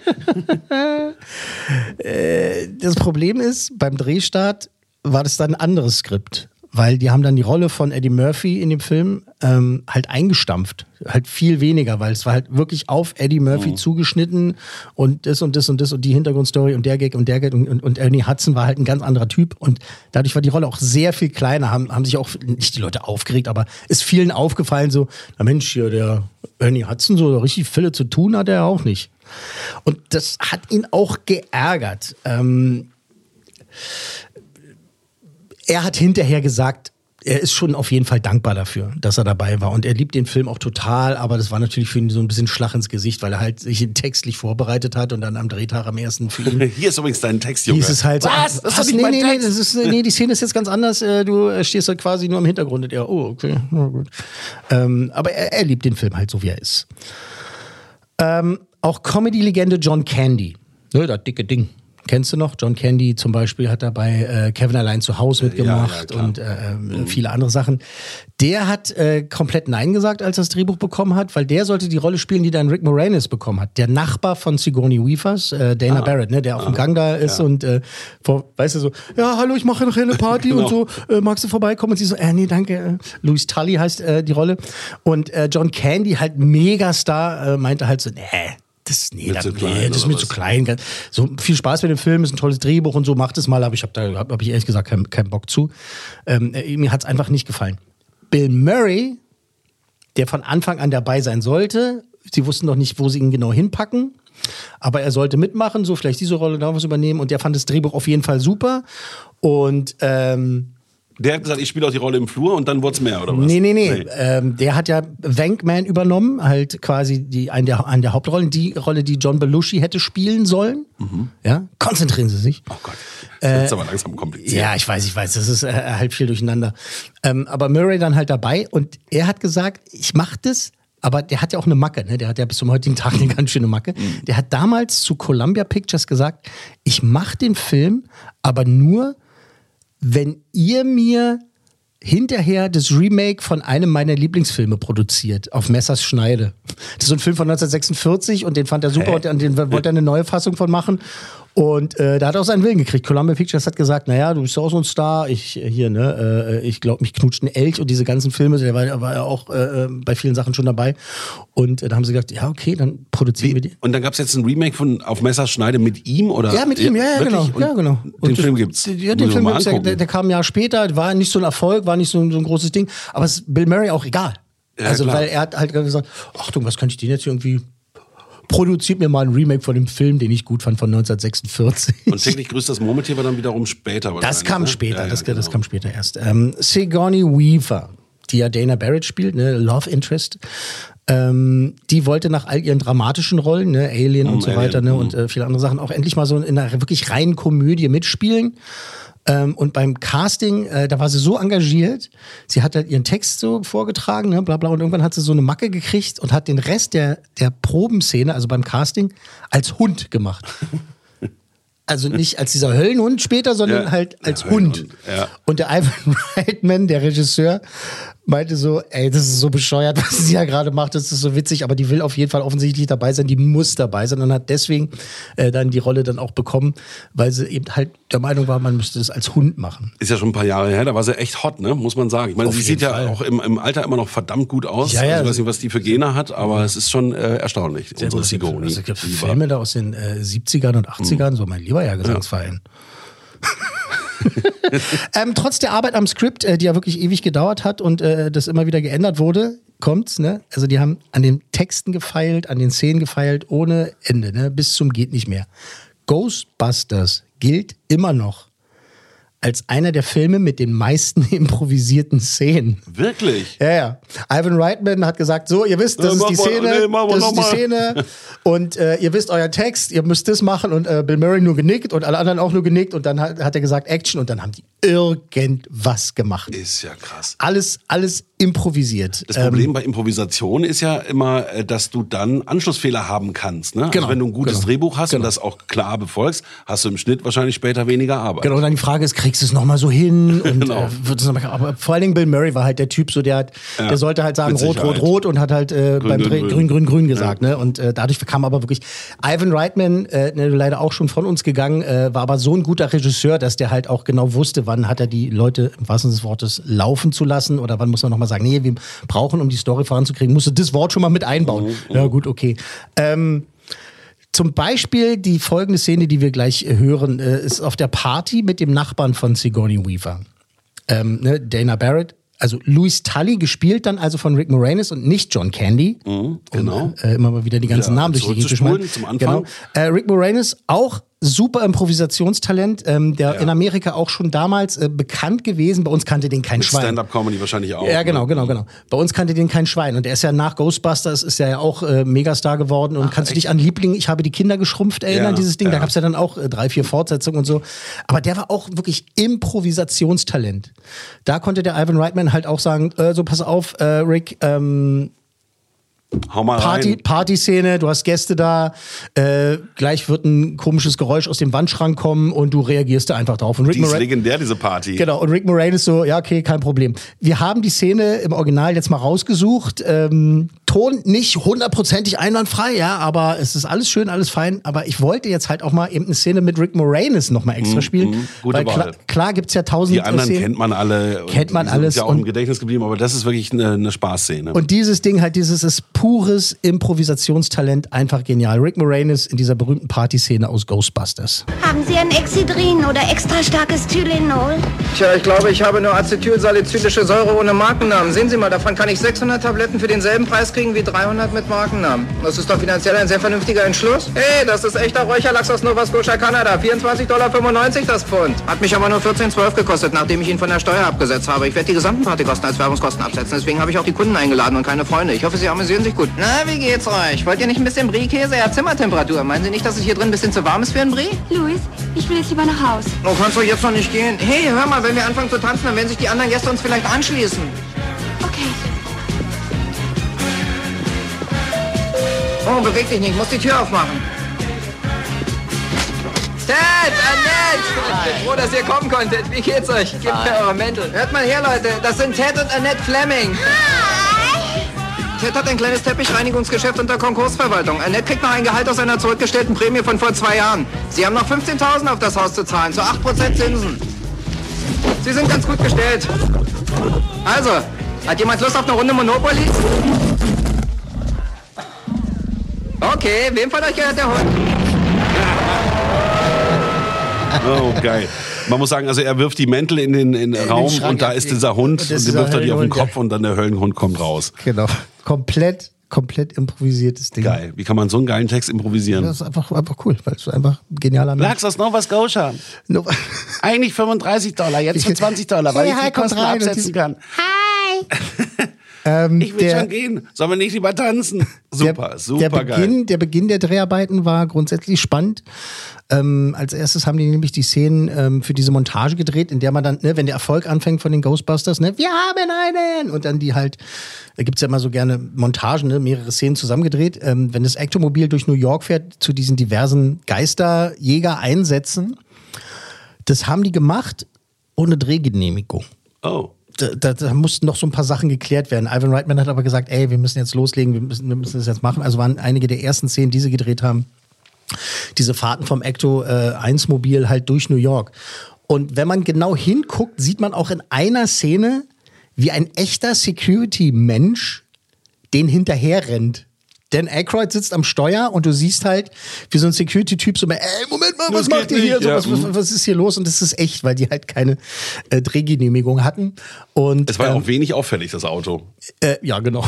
Äh, das Problem ist, beim Drehstart war das dann ein anderes Skript. Weil die haben dann die Rolle von Eddie Murphy in dem Film ähm, halt eingestampft. Halt viel weniger, weil es war halt wirklich auf Eddie Murphy zugeschnitten und das und das und das und die Hintergrundstory und der Gag und der Gag und, und, und Ernie Hudson war halt ein ganz anderer Typ und dadurch war die Rolle auch sehr viel kleiner, haben, haben sich auch nicht die Leute aufgeregt, aber ist vielen aufgefallen so, na Mensch, hier der Ernie Hudson, so richtig viele zu tun hat er auch nicht. Und das hat ihn auch geärgert. Ähm, er hat hinterher gesagt, er ist schon auf jeden Fall dankbar dafür, dass er dabei war. Und er liebt den Film auch total, aber das war natürlich für ihn so ein bisschen Schlag ins Gesicht, weil er halt sich textlich vorbereitet hat und dann am Drehtag am ersten für ihn Hier ist übrigens dein Text, Junge. hieß es halt Was? Das ist nee, nee, nee, das ist, nee, die Szene ist jetzt ganz anders. Äh, Du stehst halt quasi nur im Hintergrund. Und er, oh, okay, na gut. Ähm, aber er, er liebt den Film halt so, wie er ist. Ähm, auch Comedy-Legende John Candy. Ne, das dicke Ding. Kennst du noch? John Candy zum Beispiel hat dabei äh, Kevin allein zu Hause mitgemacht klar. und äh, äh, viele andere Sachen. Der hat äh, komplett Nein gesagt, als er das Drehbuch bekommen hat, weil der sollte die Rolle spielen, die dann Rick Moranis bekommen hat. Der Nachbar von Sigourney Weavers, äh, Dana Barrett, ne, der auf dem Gang da ist und äh, vor, weißt du so, ja, hallo, ich mache nachher eine Party und so, äh, magst du vorbeikommen? Und sie so, äh, nee, danke. Äh, Louis Tully heißt äh, die Rolle. Und äh, John Candy, halt Megastar, äh, meinte halt so, nee, das, nee, Mir da, zu klein, nee, das ist mir was? zu klein. So viel Spaß mit dem Film, ist ein tolles Drehbuch und so, macht es mal, aber ich habe da hab, hab ich ehrlich gesagt keinen keinen Bock zu. Ähm, äh, mir hat es einfach nicht gefallen. Bill Murray, der von Anfang an dabei sein sollte, sie wussten noch nicht, wo sie ihn genau hinpacken. Aber er sollte mitmachen, so vielleicht diese Rolle da was übernehmen. Und der fand das Drehbuch auf jeden Fall super. Und ähm, Der hat gesagt, ich spiele auch die Rolle im Flur und dann wurde es mehr, oder was? Nee, nee, nee. Ähm, der hat ja Wankman übernommen, halt quasi die, eine, der, eine der Hauptrollen, die Rolle, die John Belushi hätte spielen sollen. Ja, konzentrieren Sie sich. Oh Gott. Das ist aber langsam kompliziert. Ja, ich weiß, ich weiß, das ist äh, halb viel durcheinander. Ähm, aber Murray dann halt dabei und er hat gesagt, ich mach das, aber der hat ja auch eine Macke, ne? Der hat ja bis zum heutigen Tag eine ganz schöne Macke. Der hat damals zu Columbia Pictures gesagt, ich mach den Film, aber nur, wenn ihr mir hinterher das Remake von einem meiner Lieblingsfilme produziert, auf Messers Schneide. Das ist so ein Film von 1946 und den fand er super und an den wollte er eine neue Fassung von machen. Und äh, da hat er auch seinen Willen gekriegt. Columbia Pictures hat gesagt, naja, du bist ja auch so ein Star. Ich äh, hier, ne, äh, ich glaube, mich knutscht ein Elch und diese ganzen Filme, der war, war ja auch äh, bei vielen Sachen schon dabei. Und äh, da haben sie gesagt, ja, okay, dann produzieren wir die. Und dann gab es jetzt ein Remake von Auf Messerschneide mit ihm, oder? Ja, mit ihm, ja, ja, genau. Und ja, genau. Den Und Film gibt's. Ja, den Film gibt's, der, der, kam ein Jahr später, war nicht so ein Erfolg, war nicht so, ein- so ein großes Ding, aber es ist Bill Murray auch egal. Ja, also, weil er hat halt gesagt, Achtung, was könnte ich den jetzt irgendwie produziert mir mal ein Remake von dem Film, den ich gut fand von 1946. Und täglich grüßt das Murmeltier war dann wiederum später. Das kam ne? später, Ja, ja, das, genau. das kam später erst. Ähm, Sigourney Weaver, die ja Dana Barrett spielt, ne, Love Interest, ähm, die wollte nach all ihren dramatischen Rollen, ne, Alien Mm, und so Alien, weiter, ne, mm. und äh, viele andere Sachen, auch endlich mal so in einer wirklich reinen Komödie mitspielen. Ähm, und beim Casting, äh, da war sie so engagiert, sie hat halt ihren Text so vorgetragen, ne, bla bla, und irgendwann hat sie so eine Macke gekriegt und hat den Rest der, der Probenszene, also beim Casting, als Hund gemacht. Also nicht als dieser Höllenhund später, sondern Ja. halt als Ja, Hund. Ja. Und der Ivan Reitman, der Regisseur, meinte so, ey, das ist so bescheuert, was sie ja gerade macht, das ist so witzig, aber die will auf jeden Fall offensichtlich dabei sein, die muss dabei sein und hat deswegen äh, dann die Rolle dann auch bekommen, weil sie eben halt der Meinung war, man müsste das als Hund machen. Ist ja schon ein paar Jahre her, da war sie echt hot, ne? muss man sagen. Ich meine, Auf sie sieht ja Fall. auch im, im Alter immer noch verdammt gut aus. Ja, ja. Also ich weiß nicht, was die für Gene hat, aber es ist schon äh, erstaunlich. Unsere Sigourney. Also, es gibt Filme da aus den äh, 70ern und 80ern, so mein lieber ja Gesangsverein. ähm, trotz der Arbeit am Skript, äh, die ja wirklich ewig gedauert hat und äh, das immer wieder geändert wurde, kommt's, ne? Also die haben an den Texten gefeilt, an den Szenen gefeilt, ohne Ende, ne? Bis zum geht nicht mehr. Ghostbusters gilt immer noch als einer der Filme mit den meisten improvisierten Szenen. Wirklich? Ja, ja. Ivan Reitman hat gesagt, so, ihr wisst, das Äh, ist die mach mal- Szene, nee, das ist die mal. Szene und äh, ihr wisst euer Text, ihr müsst das machen und äh, Bill Murray nur genickt und alle anderen auch nur genickt und dann hat, hat er gesagt Action und dann haben die irgendwas gemacht. Ist ja krass. Alles, alles improvisiert. Das Ähm, Problem bei Improvisation ist ja immer, äh, dass du dann Anschlussfehler haben kannst. Ne? Genau, Also wenn du ein gutes genau, Drehbuch hast und das auch klar befolgst, hast du im Schnitt wahrscheinlich später weniger Arbeit. Genau, und dann die Frage ist, kriegst du es nochmal so hin? Und, Genau. äh, es noch mal, aber vor allen Dingen Bill Murray war halt der Typ, so der hat, Ja, der sollte halt sagen rot, rot, Sicherheit. rot und hat halt äh, Grün, beim grün, Dreh grün. grün, grün, gesagt. Ne? Und äh, dadurch kam aber wirklich Ivan Reitman, äh, ne, leider auch schon von uns gegangen, äh, war aber so ein guter Regisseur, dass der halt auch genau wusste, wann hat er die Leute im wahrsten Sinne des Wortes laufen zu lassen oder wann muss man nochmal sagen, nee, wir brauchen, um die Story voranzukriegen, musst du das Wort schon mal mit einbauen. Mhm, Ja gut, okay. Ähm, zum Beispiel die folgende Szene, die wir gleich äh, hören, äh, ist auf der Party mit dem Nachbarn von Sigourney Weaver. Ähm, ne, Dana Barrett, also Louis Tully, gespielt dann also von Rick Moranis und nicht John Candy. genau. Um, äh, immer mal wieder die ganzen Wieder Namen durch die Gegend zu schmeißen. zum Anfang. Genau. Äh, Rick Moranis, auch super Improvisationstalent, ähm, der in Amerika auch schon damals äh, bekannt gewesen. Bei uns kannte den kein Mit Schwein. Stand-Up-Comedy wahrscheinlich auch. Ja, genau, ne? genau, genau. Bei uns kannte den kein Schwein. Und er ist ja nach Ghostbusters ist er ja auch äh, Megastar geworden. Und kannst du dich an Liebling, ich habe die Kinder geschrumpft erinnern, Ja, dieses Ding? Da ja. gab's ja dann auch äh, drei, vier Fortsetzungen und so. Aber der war auch wirklich Improvisationstalent. Da konnte der Ivan Reitman halt auch sagen, äh, so pass auf, äh, Rick, ähm, Hau mal Party, rein. Partyszene, du hast Gäste da, äh, gleich wird ein komisches Geräusch aus dem Wandschrank kommen und du reagierst da einfach drauf. Und Rick Die ist Moran- legendär, diese Party. Genau, und Rick Moranis so, ja, okay, kein Problem. Wir haben die Szene im Original jetzt mal rausgesucht. Ähm, Ton nicht hundertprozentig einwandfrei, ja, aber es ist alles schön, alles fein. Aber ich wollte jetzt halt auch mal eben eine Szene mit Rick Moranis noch mal extra Mhm, spielen. mhm, gute weil klar, klar gibt's ja tausend Die anderen Szenen. kennt man alle. Kennt man alles ja auch im Gedächtnis geblieben, aber das ist wirklich eine, eine Spaßszene. Und dieses Ding halt, dieses ist pures Improvisationstalent, einfach genial. Rick Moranis in dieser berühmten Partyszene aus Ghostbusters. Haben Sie ein Exidrin oder extra starkes Tylenol? Tja, ich glaube, ich habe nur Acetylsalicylische Säure ohne Markennamen. Sehen Sie mal, davon kann ich 600 Tabletten für denselben Preis kriegen wie 300 mit Markennamen. Das ist doch finanziell ein sehr vernünftiger Entschluss. Hey, das ist echter Räucherlachs aus Nova Scotia, Kanada. 24,95 Dollar das Pfund. Hat mich aber nur 14,12 gekostet, nachdem ich ihn von der Steuer abgesetzt habe. Ich werde die gesamten Partykosten als Werbungskosten absetzen. Deswegen habe ich auch die Kunden eingeladen und keine Freunde. Ich hoffe, Sie amüsieren sich gut. Na, wie geht's euch? Wollt ihr nicht ein bisschen Brie-Käse? Er hat Zimmertemperatur. Meinen Sie nicht, dass es hier drin ein bisschen zu warm ist für ein Brie? Louis, ich will jetzt lieber nach Haus. Oh, kannst du jetzt noch nicht gehen? Hey, hör mal, wenn wir anfangen zu tanzen, dann werden sich die anderen Gäste uns vielleicht anschließen. Okay. Oh, beweg dich nicht, ich muss die Tür aufmachen. Ted, Annette! Ich bin froh, dass ihr kommen konntet. Wie geht's euch? Gebt mir eure Mäntel. Hört mal her, Leute. Das sind Ted und Annette Fleming. Ted hat ein kleines Teppichreinigungsgeschäft unter Konkursverwaltung. Annette kriegt noch ein Gehalt aus einer zurückgestellten Prämie von vor zwei Jahren. Sie haben noch 15.000 auf das Haus zu zahlen, zu 8% Zinsen. Sie sind ganz gut gestellt. Also, hat jemand Lust auf eine Runde Monopoly? Okay, wem von euch gehört der Hund? Oh, geil. Man muss sagen, also er wirft die Mäntel in den, in den Raum Schrank, und da ja. ist dieser Hund Und und, den ist wirft er der dir auf den Kopf und dann der Höllenhund kommt raus. Genau. Komplett, komplett improvisiertes Ding. Geil. Wie kann man so einen geilen Text improvisieren? Das ist einfach, einfach cool, weil es einfach ein genialer Mensch Lachs aus Nova Scotia. No. Eigentlich 35 Dollar, jetzt für 20 Dollar, weil Hey, ich die Kosten absetzen kann. Hi. Ähm, Ich will der- schon gehen. Sollen wir nicht lieber tanzen? Super, der, super der geil. Beginn, der Beginn der Dreharbeiten war grundsätzlich spannend. Ähm, als erstes haben die nämlich die Szenen ähm, für diese Montage gedreht, in der man dann, ne, wenn der Erfolg anfängt von den Ghostbusters, ne, wir haben einen! Und dann die halt, da gibt's ja immer so gerne Montagen, ne, mehrere Szenen zusammengedreht. Ähm, wenn das Ektomobil durch New York fährt, zu diesen diversen Geisterjäger-Einsätzen, das haben die gemacht ohne Drehgenehmigung. Oh. Da, da, da mussten noch so ein paar Sachen geklärt werden. Ivan Reitman hat aber gesagt, ey, wir müssen jetzt loslegen, wir müssen, wir müssen das jetzt machen. Also waren einige der ersten Szenen, die sie gedreht haben, diese Fahrten vom Ecto äh, 1 Mobil halt durch New York. Und wenn man genau hinguckt, sieht man auch in einer Szene, wie ein echter Security-Mensch den hinterher rennt. Dan Aykroyd sitzt am Steuer und du siehst halt, wie so ein Security-Typ so, ey, Moment mal, was Das macht ihr hier? So, ja, was, was, mhm. was ist hier los? Und das ist echt, weil die halt keine äh, Drehgenehmigung hatten. Und, Es war ja ähm, auch wenig auffällig, das Auto. äh, ja, genau.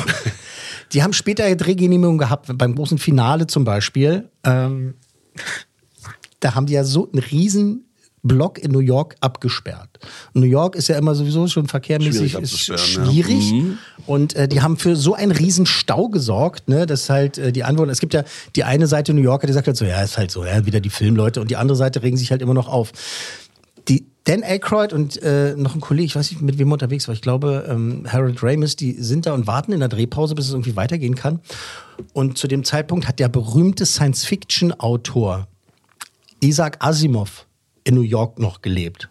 Die haben später Drehgenehmigung gehabt, beim großen Finale zum Beispiel. Ähm, da haben die ja so einen riesen Block in New York abgesperrt. New York ist ja immer sowieso schon verkehrmäßig Schwierig abzusperren, ja. schwierig. Mhm. Und äh, die haben für so einen riesen Stau gesorgt, ne, dass halt äh, die Anwohner, es gibt ja die eine Seite New Yorker, die sagt halt so, ja, ist halt so, ja, wieder die Filmleute und die andere Seite regen sich halt immer noch auf. Die Dan Aykroyd und äh, noch ein Kollege, ich weiß nicht, mit wem er unterwegs war, ich glaube, ähm, Harold Ramis, die sind da und warten in der Drehpause, bis es irgendwie weitergehen kann. Und zu dem Zeitpunkt hat der berühmte Science-Fiction-Autor Isaac Asimov in New York noch gelebt.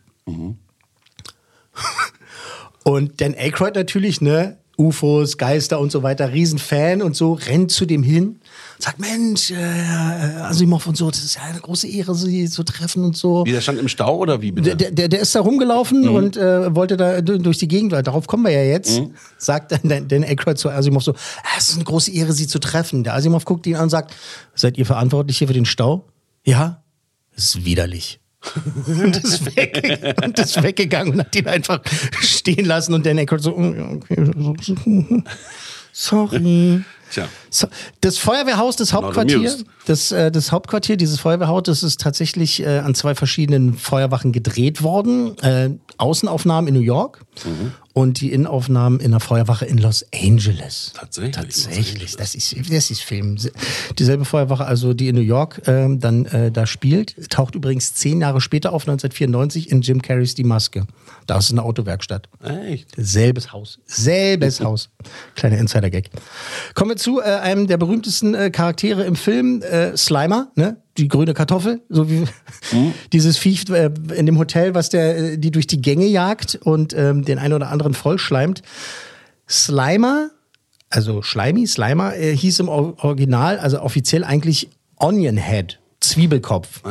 Und Dan Aykroyd natürlich, ne? UFOs, Geister und so weiter, Riesenfan und so, rennt zu dem hin, sagt, Mensch, äh, Asimov und so, das ist ja eine große Ehre, sie zu treffen und so. Wie, der stand im Stau oder wie bitte? Der, der, der ist da rumgelaufen und äh, wollte da du- durch die Gegend, weil darauf kommen wir ja jetzt, sagt dann Dan- Dan Aykroyd zu Asimov so, "Ah, es ist eine große Ehre, Sie zu treffen. Der Asimov guckt ihn an und sagt, seid ihr verantwortlich hier für den Stau? Ja, das ist widerlich. und, ist weg, und ist weggegangen und hat ihn einfach stehen lassen und Dan Aykroyd so, "Mm, okay, sorry. Tja. So, das Feuerwehrhaus, das Not Hauptquartier, das, äh, das Hauptquartier dieses Feuerwehrhaus, das ist tatsächlich äh, an zwei verschiedenen Feuerwachen gedreht worden. Äh, Außenaufnahmen in New York und die Innenaufnahmen in der Feuerwache in Los Angeles. Tatsächlich. Tatsächlich, das ist, das ist Film. Dieselbe Feuerwache, also die in New York ähm, dann äh, da spielt, taucht übrigens zehn Jahre später auf, 1994, in Jim Carreys Die Maske. Da ist eine Autowerkstatt. Echt? Selbes Haus. Selbes Haus. Kleiner Insider-Gag. Kommen wir zu äh, einem der berühmtesten äh, Charaktere im Film, äh, Slimer, ne? Die grüne Kartoffel, so wie dieses Viech äh, in dem Hotel, was der, äh, die durch die Gänge jagt und ähm, den einen oder anderen vollschleimt. Slimer, also Schleimi, Slimer, äh, hieß im Or- Original, also offiziell eigentlich Onion Head, Zwiebelkopf.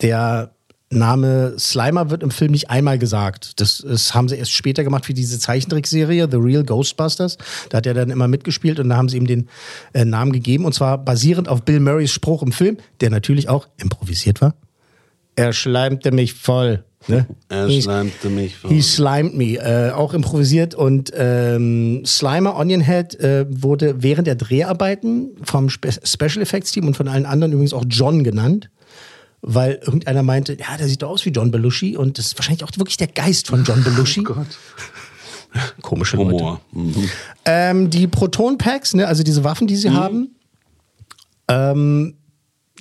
Der Name Slimer wird im Film nicht einmal gesagt. Das, das haben sie erst später gemacht für diese Zeichentrickserie, The Real Ghostbusters. Da hat er dann immer mitgespielt und da haben sie ihm den äh, Namen gegeben. Und zwar basierend auf Bill Murrays Spruch im Film, der natürlich auch improvisiert war. Er schleimte mich voll. Ne? Er He- schleimte mich voll. He slimed me. Äh, auch improvisiert. Und ähm, Slimer Onionhead äh, wurde während der Dreharbeiten vom Spe Special Effects Team und von allen anderen übrigens auch John genannt. Weil irgendeiner meinte, ja, der sieht doch aus wie John Belushi und das ist wahrscheinlich auch wirklich der Geist von John Belushi. Komische Leute. Humor. Mhm. Ähm, die Proton-Packs, ne, also diese Waffen, die sie haben, ähm,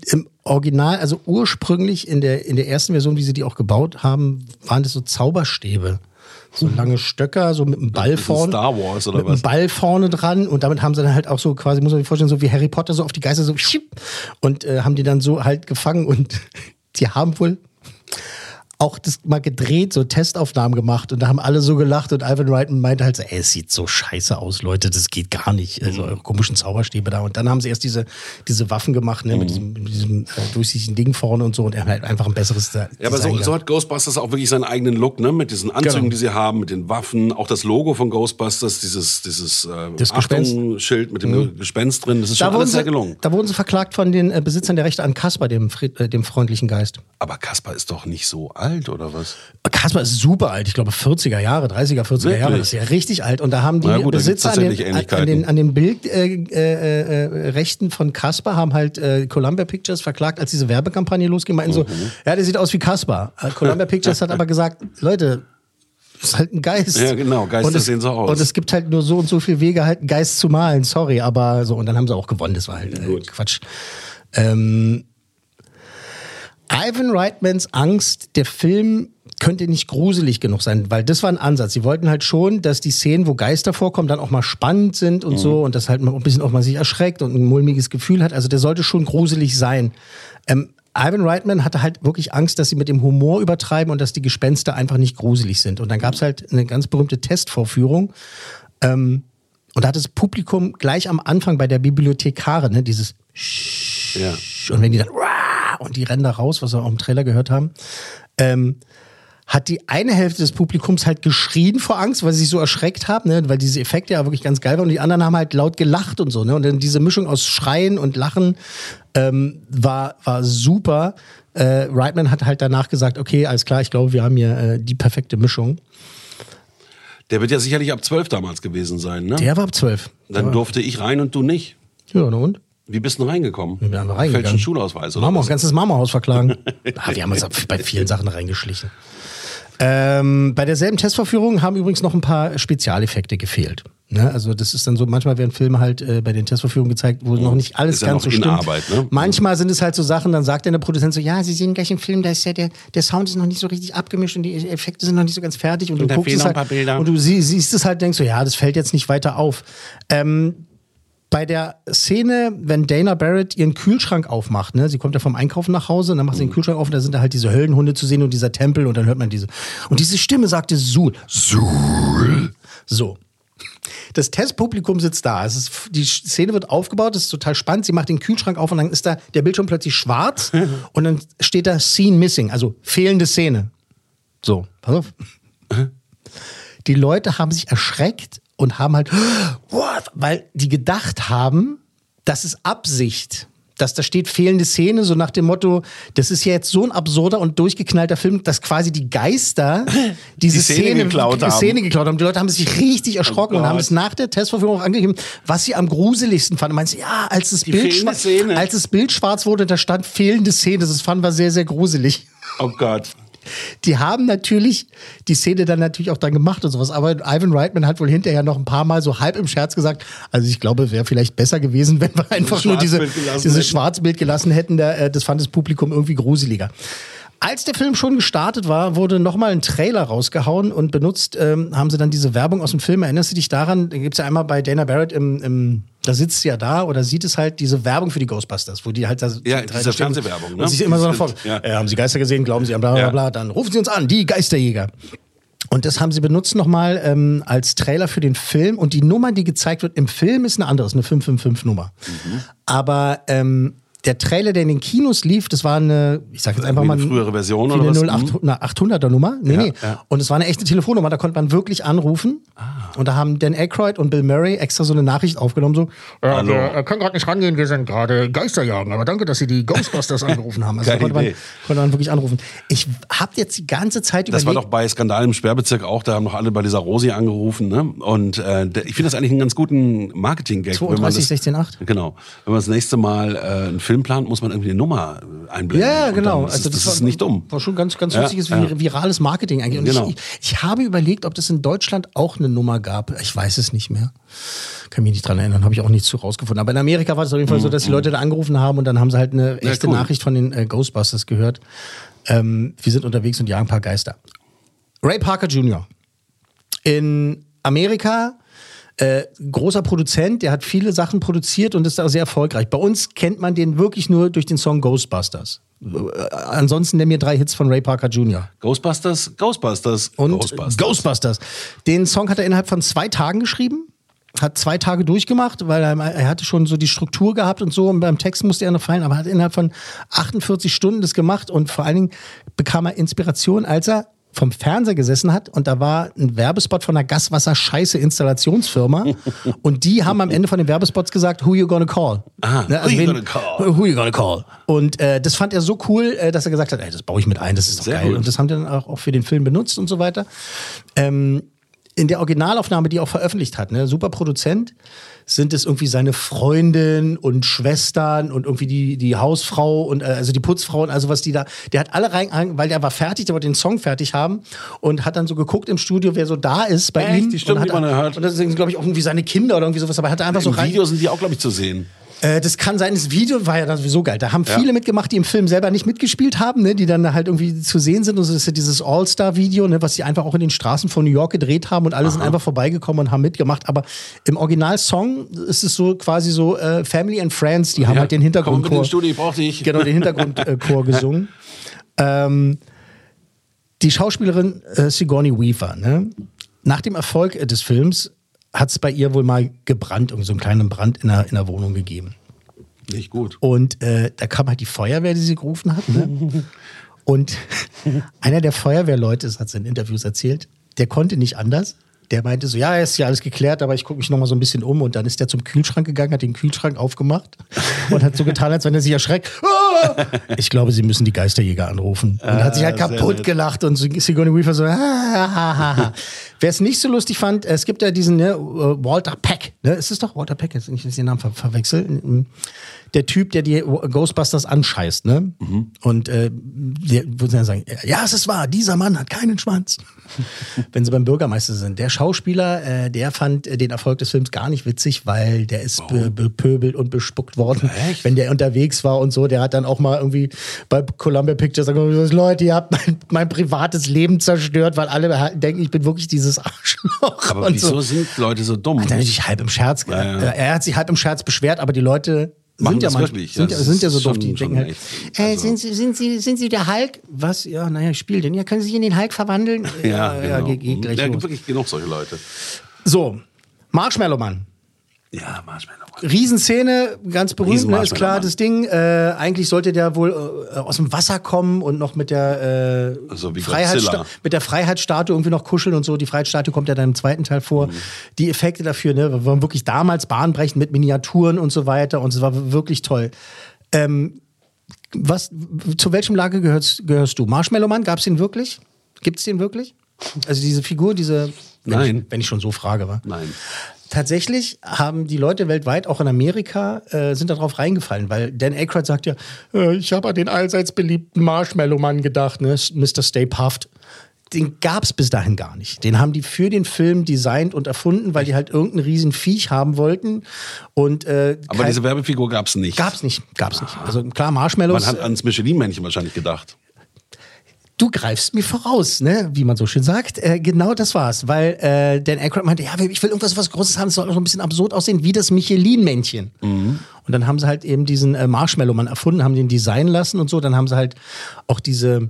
im Original, also ursprünglich in der, in der ersten Version, wie sie die auch gebaut haben, waren das so Zauberstäbe. So lange Stöcker, so mit einem Ball vorne. Star Wars oder mit einem was? Ball vorne dran und damit haben sie dann halt auch so quasi, muss man sich vorstellen, so wie Harry Potter, so auf die Geister so und äh, haben die dann so halt gefangen und die haben wohl auch das mal gedreht, so Testaufnahmen gemacht und da haben alle so gelacht und Ivan Reitman meinte halt so, ey, es sieht so scheiße aus, Leute, das geht gar nicht. Also eure komischen Zauberstäbe da. Und dann haben sie erst diese, diese Waffen gemacht, ne, mit diesem, mit diesem äh, durchsichtigen Ding vorne und so und er hat halt einfach ein besseres Ja, aber so, so hat Ghostbusters auch wirklich seinen eigenen Look, ne? Mit diesen Anzügen, Genau. die sie haben, mit den Waffen, auch das Logo von Ghostbusters, dieses, dieses äh, Das Gespenst. Schild mit dem Gespenst drin, das ist schon da wurden, alles sehr sie, gelungen. da wurden sie verklagt von den äh, Besitzern der Rechte an Kaspar, dem, äh, dem freundlichen Geist. Aber Kaspar ist doch nicht so alt, oder was? Kaspar ist super alt, ich glaube 40er Jahre, 30er, 40er Jahre, Wirklich? das ist ja richtig alt. Und da haben die Na gut, Besitzer an den, an, den, an den Bildrechten äh, äh, Rechten von Kaspar haben halt äh, Columbia Pictures verklagt, als diese Werbekampagne losging, meinten so, Mhm. ja, der sieht aus wie Kaspar. Äh, Columbia Pictures hat aber gesagt, Leute, ist halt ein Geist. Ja, genau, Geister es, sehen so aus. Und es gibt halt nur so und so viele Wege, halt einen Geist zu malen. Sorry, aber so. Und dann haben sie auch gewonnen. Das war halt äh, Quatsch. Ähm, Ivan Reitmans Angst, der Film könnte nicht gruselig genug sein, weil das war ein Ansatz. Sie wollten halt schon, dass die Szenen, wo Geister vorkommen, dann auch mal spannend sind und Mhm. so und dass halt man ein bisschen auch mal sich erschreckt und ein mulmiges Gefühl hat. Also der sollte schon gruselig sein. Ähm, Ivan Reitman hatte halt wirklich Angst, dass sie mit dem Humor übertreiben und dass die Gespenster einfach nicht gruselig sind. Und dann gab es halt eine ganz berühmte Testvorführung. Ähm, und da hat das Publikum gleich am Anfang bei der Bibliothekare, ne, dieses Ja. und wenn die dann! Und die rennen da raus, was wir auch im Trailer gehört haben, ähm, hat die eine Hälfte des Publikums halt geschrien vor Angst, weil sie sich so erschreckt haben, ne? weil diese Effekte ja wirklich ganz geil waren und die anderen haben halt laut gelacht und so. Ne? Und dann diese Mischung aus Schreien und Lachen ähm, war, war super. Äh, Reitman hat halt danach gesagt, okay, alles klar, ich glaube, wir haben hier äh, die perfekte Mischung. Der wird ja sicherlich ab 12 damals gewesen sein, ne? Der war ab 12. Dann durfte ich rein und du nicht. Ja, und? Wie bist du reingekommen? Wir haben reingegangen. Fälschlichen Schulausweis oder auch ganzes Marmorhaus verklagen. ah, wir haben uns bei vielen Sachen reingeschlichen. Ähm, bei derselben Testvorführung haben übrigens noch ein paar Spezialeffekte gefehlt. Ne? Also das ist dann so, manchmal werden Filme halt äh, bei den Testvorführungen gezeigt, wo noch nicht alles ganz so stimmt. Arbeit, ne? Manchmal sind es halt so Sachen, dann sagt dann der Produzent so, ja, Sie sehen gleich im Film, da ist ja der, der Sound ist noch nicht so richtig abgemischt und die Effekte sind noch nicht so ganz fertig und, Und du guckst es halt paar Bilder. und du sie, siehst es halt, denkst so, ja, das fällt jetzt nicht weiter auf. Ähm, bei der Szene, wenn Dana Barrett ihren Kühlschrank aufmacht, ne, sie kommt ja vom Einkaufen nach Hause und dann macht sie den Kühlschrank auf und da sind da halt diese Höllenhunde zu sehen und dieser Tempel und dann hört man diese. Und diese Stimme sagte Sul. Sul. So. Das Testpublikum sitzt da. Es ist, die Szene wird aufgebaut, das ist total spannend. Sie macht den Kühlschrank auf und dann ist da der Bildschirm plötzlich schwarz und dann steht da Scene Missing, also fehlende Szene. So, pass auf. Die Leute haben sich erschreckt und haben halt, what? weil die gedacht haben, das ist Absicht. Dass da steht fehlende Szene, so nach dem Motto, das ist ja jetzt so ein absurder und durchgeknallter Film, dass quasi die Geister diese Die Szene Szene, geklaut haben. Szene geklaut haben. Die Leute haben sich richtig erschrocken Oh und haben es nach der Testvorführung auch angegeben, was sie am gruseligsten fanden. Meinst du, ja, als das, Die Bild fehlende schwa- Szene. als das Bild schwarz wurde, da stand fehlende Szene. Das fanden wir sehr, sehr gruselig. Oh Gott. Die haben natürlich die Szene dann natürlich auch dann gemacht und sowas. Aber Ivan Reitman hat wohl hinterher noch ein paar Mal so halb im Scherz gesagt, also ich glaube, wäre vielleicht besser gewesen, wenn wir einfach nur diese, dieses. Schwarzbild gelassen hätten. Äh, Das fand das Publikum irgendwie gruseliger. Als der Film schon gestartet war, wurde nochmal ein Trailer rausgehauen und benutzt ähm, haben sie dann diese Werbung aus dem Film. Erinnerst du dich daran? Da gibt es ja einmal bei Dana Barrett im, im da sitzt sie ja da oder sieht es halt diese Werbung für die Ghostbusters, wo die halt da Ja, diese Fernsehwerbung, ne? Und sich immer so nach vorne. ja. Äh, haben Sie Geister gesehen? Glauben Sie an bla bla Ja. bla? Dann rufen Sie uns an, die Geisterjäger. Und das haben sie benutzt nochmal ähm, als Trailer für den Film. Und die Nummer, die gezeigt wird im Film, ist eine andere, ist eine 555-Nummer. Mhm. Aber ähm, der Trailer, der in den Kinos lief, das war eine, ich sag jetzt einfach mal eine frühere Version oder was? 08 eine 800er Nummer. Nee, Ja, nee. ja. Und es war eine echte Telefonnummer, da konnte man wirklich anrufen. Ah. Und da haben Dan Aykroyd und Bill Murray extra so eine Nachricht aufgenommen, so, ja, Hallo. wir äh, können gerade nicht rangehen, wir sind gerade Geisterjagen, aber danke, dass Sie die Ghostbusters angerufen haben. Also konnte man, konnte man wirklich anrufen. Ich habe jetzt die ganze Zeit Das war überlegt, doch bei Skandal im Sperrbezirk auch, da haben noch alle bei dieser Rosi angerufen. Ne? Und äh, ich finde das eigentlich einen ganz guten Marketing-Gag. wenn man 32, das- 16, 8. Genau. Wenn man das nächste Mal äh, einen Film plant, muss man irgendwie eine Nummer äh, einblenden. Ja, ja, genau. Das, also ist, das war, ist nicht dumm. War schon ganz, ganz Ja, lustiges ja. vir- virales Marketing eigentlich. Und Genau. ich, ich habe überlegt, ob das in Deutschland auch eine Nummer gab. Ich weiß es nicht mehr. Kann mich nicht dran erinnern, habe ich auch nicht zu rausgefunden. Aber in Amerika war es auf jeden Fall so, dass die Leute da angerufen haben und dann haben sie halt eine Mhm, Ja, echte cool. Nachricht von den äh, Ghostbusters gehört. Ähm, wir sind unterwegs und jagen ein paar Geister. Ray Parker Jr. In Amerika äh, großer Produzent, der hat viele Sachen produziert und ist da sehr erfolgreich. Bei uns kennt man den wirklich nur durch den Song Ghostbusters. Äh, ansonsten nenn mir drei Hits von Ray Parker Jr. Ghostbusters, Ghostbusters, Und Ghostbusters. Ghostbusters. Den Song hat er innerhalb von zwei Tagen geschrieben. Hat zwei Tage durchgemacht, weil er, er hatte schon so die Struktur gehabt und so und beim Text musste er noch fallen, aber hat innerhalb von 48 Stunden das gemacht und vor allen Dingen bekam er Inspiration, als er vom Fernseher gesessen hat und da war ein Werbespot von einer Gaswasser-Scheiße-Installationsfirma und die haben am Ende von den Werbespots gesagt, who you gonna call? Ah, Ne, who you wen- gonna call? Who you gonna call? Und äh, das fand er so cool, äh, dass er gesagt hat, ey, das baue ich mit ein, das ist doch Sehr geil. gut. Und das haben die dann auch, auch für den Film benutzt und so weiter. Ähm, in der Originalaufnahme, die er auch veröffentlicht hat, ne, super Produzent, sind es irgendwie seine Freundin und Schwestern und irgendwie die, die Hausfrau und äh, also die Putzfrau und also was die da, der hat alle rein, weil der war fertig, der wollte den Song fertig haben und hat dann so geguckt im Studio, wer so da ist bei Echt? ihm. Die Stimmen, und hat, die man hört. Und das sind, glaube ich, auch irgendwie seine Kinder oder irgendwie sowas, aber er hat einfach so Im rein. Video sind die auch, glaube ich, zu sehen. Äh, das kann sein, das Video war ja dann sowieso geil. Da haben Ja. viele mitgemacht, die im Film selber nicht mitgespielt haben, ne, die dann halt irgendwie zu sehen sind. Und so ist ja dieses All-Star-Video, ne, was sie einfach auch in den Straßen von New York gedreht haben und alle sind einfach vorbeigekommen und haben mitgemacht. Aber im Original-Song ist es so quasi so äh, Family and Friends, die haben Ja, halt den Komm mit Hintergrundchor. ins Studio, ich brauch dich. Genau, den Hintergrundchor gesungen. Ähm, die Schauspielerin äh, Sigourney Weaver, ne? nach dem Erfolg äh, des Films hat es bei ihr wohl mal gebrannt, irgendwie so einen kleinen Brand in der, in der Wohnung gegeben. Nicht gut. Und äh, da kam halt die Feuerwehr, die sie gerufen hat. Ne? Und einer der Feuerwehrleute, das hat sie in Interviews erzählt, der konnte nicht anders. Der meinte so, ja, ist ja alles geklärt, aber ich gucke mich noch mal so ein bisschen um. Und dann ist der zum Kühlschrank gegangen, hat den Kühlschrank aufgemacht und hat so getan, als wenn er sich erschreckt. Ah! Ich glaube, sie müssen die Geisterjäger anrufen. Und hat sich halt Ah, kaputt gelacht und Sigourney Weaver so, ah, ah, ah, ah. Wer es nicht so lustig fand, es gibt ja diesen ne, Walter Peck. Ne? Ist es doch Walter Peck? Jetzt nicht, dass ich den Namen ver verwechsel. Der Typ, der die Ghostbusters anscheißt. Ne? Und äh, der würde dann sagen, ja, es ist wahr, dieser Mann hat keinen Schwanz. Wenn sie beim Bürgermeister sind. Der Schauspieler, äh, der fand äh, den Erfolg des Films gar nicht witzig, weil der ist be bepöbelt und bespuckt worden, wenn der unterwegs war und so. Der hat dann auch mal irgendwie bei Columbia Pictures gesagt, Leute, ihr habt mein, mein privates Leben zerstört, weil alle denken, ich bin wirklich dieses Arschloch. Aber und wieso so. sind Leute so dumm? Hat er natürlich halb im Scherz. Ja, ja. äh, Er hat sich halb im Scherz beschwert, aber die Leute Machen sind ja, das man, wirklich, sind, ja, ja, sind ja so doof. schon- Die schon denken halt, echt. Also äh, sind, Sie, sind, Sie, sind Sie der Hulk? Was? Ja, naja, ich spiele den. Ja, können Sie sich in den Hulk verwandeln? Ja, ja, genau. geht, geht gleich ja, los. gibt wirklich genug solche Leute. So, Marshmallow Mann. Ja, Marshmallow. Riesenszene, ganz berühmt, ne, ist klar, das Ding. Äh, eigentlich sollte der wohl äh, aus dem Wasser kommen und noch mit der, äh, Also Freiheitssta mit der Freiheitsstatue irgendwie noch kuscheln und so. Die Freiheitsstatue kommt ja dann im zweiten Teil vor. Mhm. Die Effekte dafür, ne, waren wirklich damals bahnbrechend mit Miniaturen und so weiter und es war wirklich toll. Ähm, was, zu welchem Lager gehörst, gehörst du? Marshmallow Mann, gab es den wirklich? Gibt es den wirklich? Also diese Figur, diese. Wenn Nein. Ich, wenn ich schon so frage, war. Nein. Tatsächlich haben die Leute weltweit, auch in Amerika, äh, sind darauf reingefallen, weil Dan Aykroyd sagt ja, äh, ich habe an den allseits beliebten Marshmallow-Mann gedacht, ne? Mr. Stay Puft. Den gab es bis dahin gar nicht. Den haben die für den Film designt und erfunden, weil die halt irgendeinen riesen Viech haben wollten. Und, äh, Aber diese Werbefigur gab es nicht. gab's nicht, gab's nicht. Also klar, Marshmallows. Man hat ans Michelin-Männchen wahrscheinlich gedacht. Du greifst mir voraus, ne? wie man so schön sagt. Äh, genau das war's, weil äh, Dan Aykroyd meinte, ja, ich will irgendwas was Großes haben, es soll auch ein bisschen absurd aussehen, wie das Michelin-Männchen. Und dann haben sie halt eben diesen äh, Marshmallow-Mann erfunden, haben den designen lassen und so. Dann haben sie halt auch diese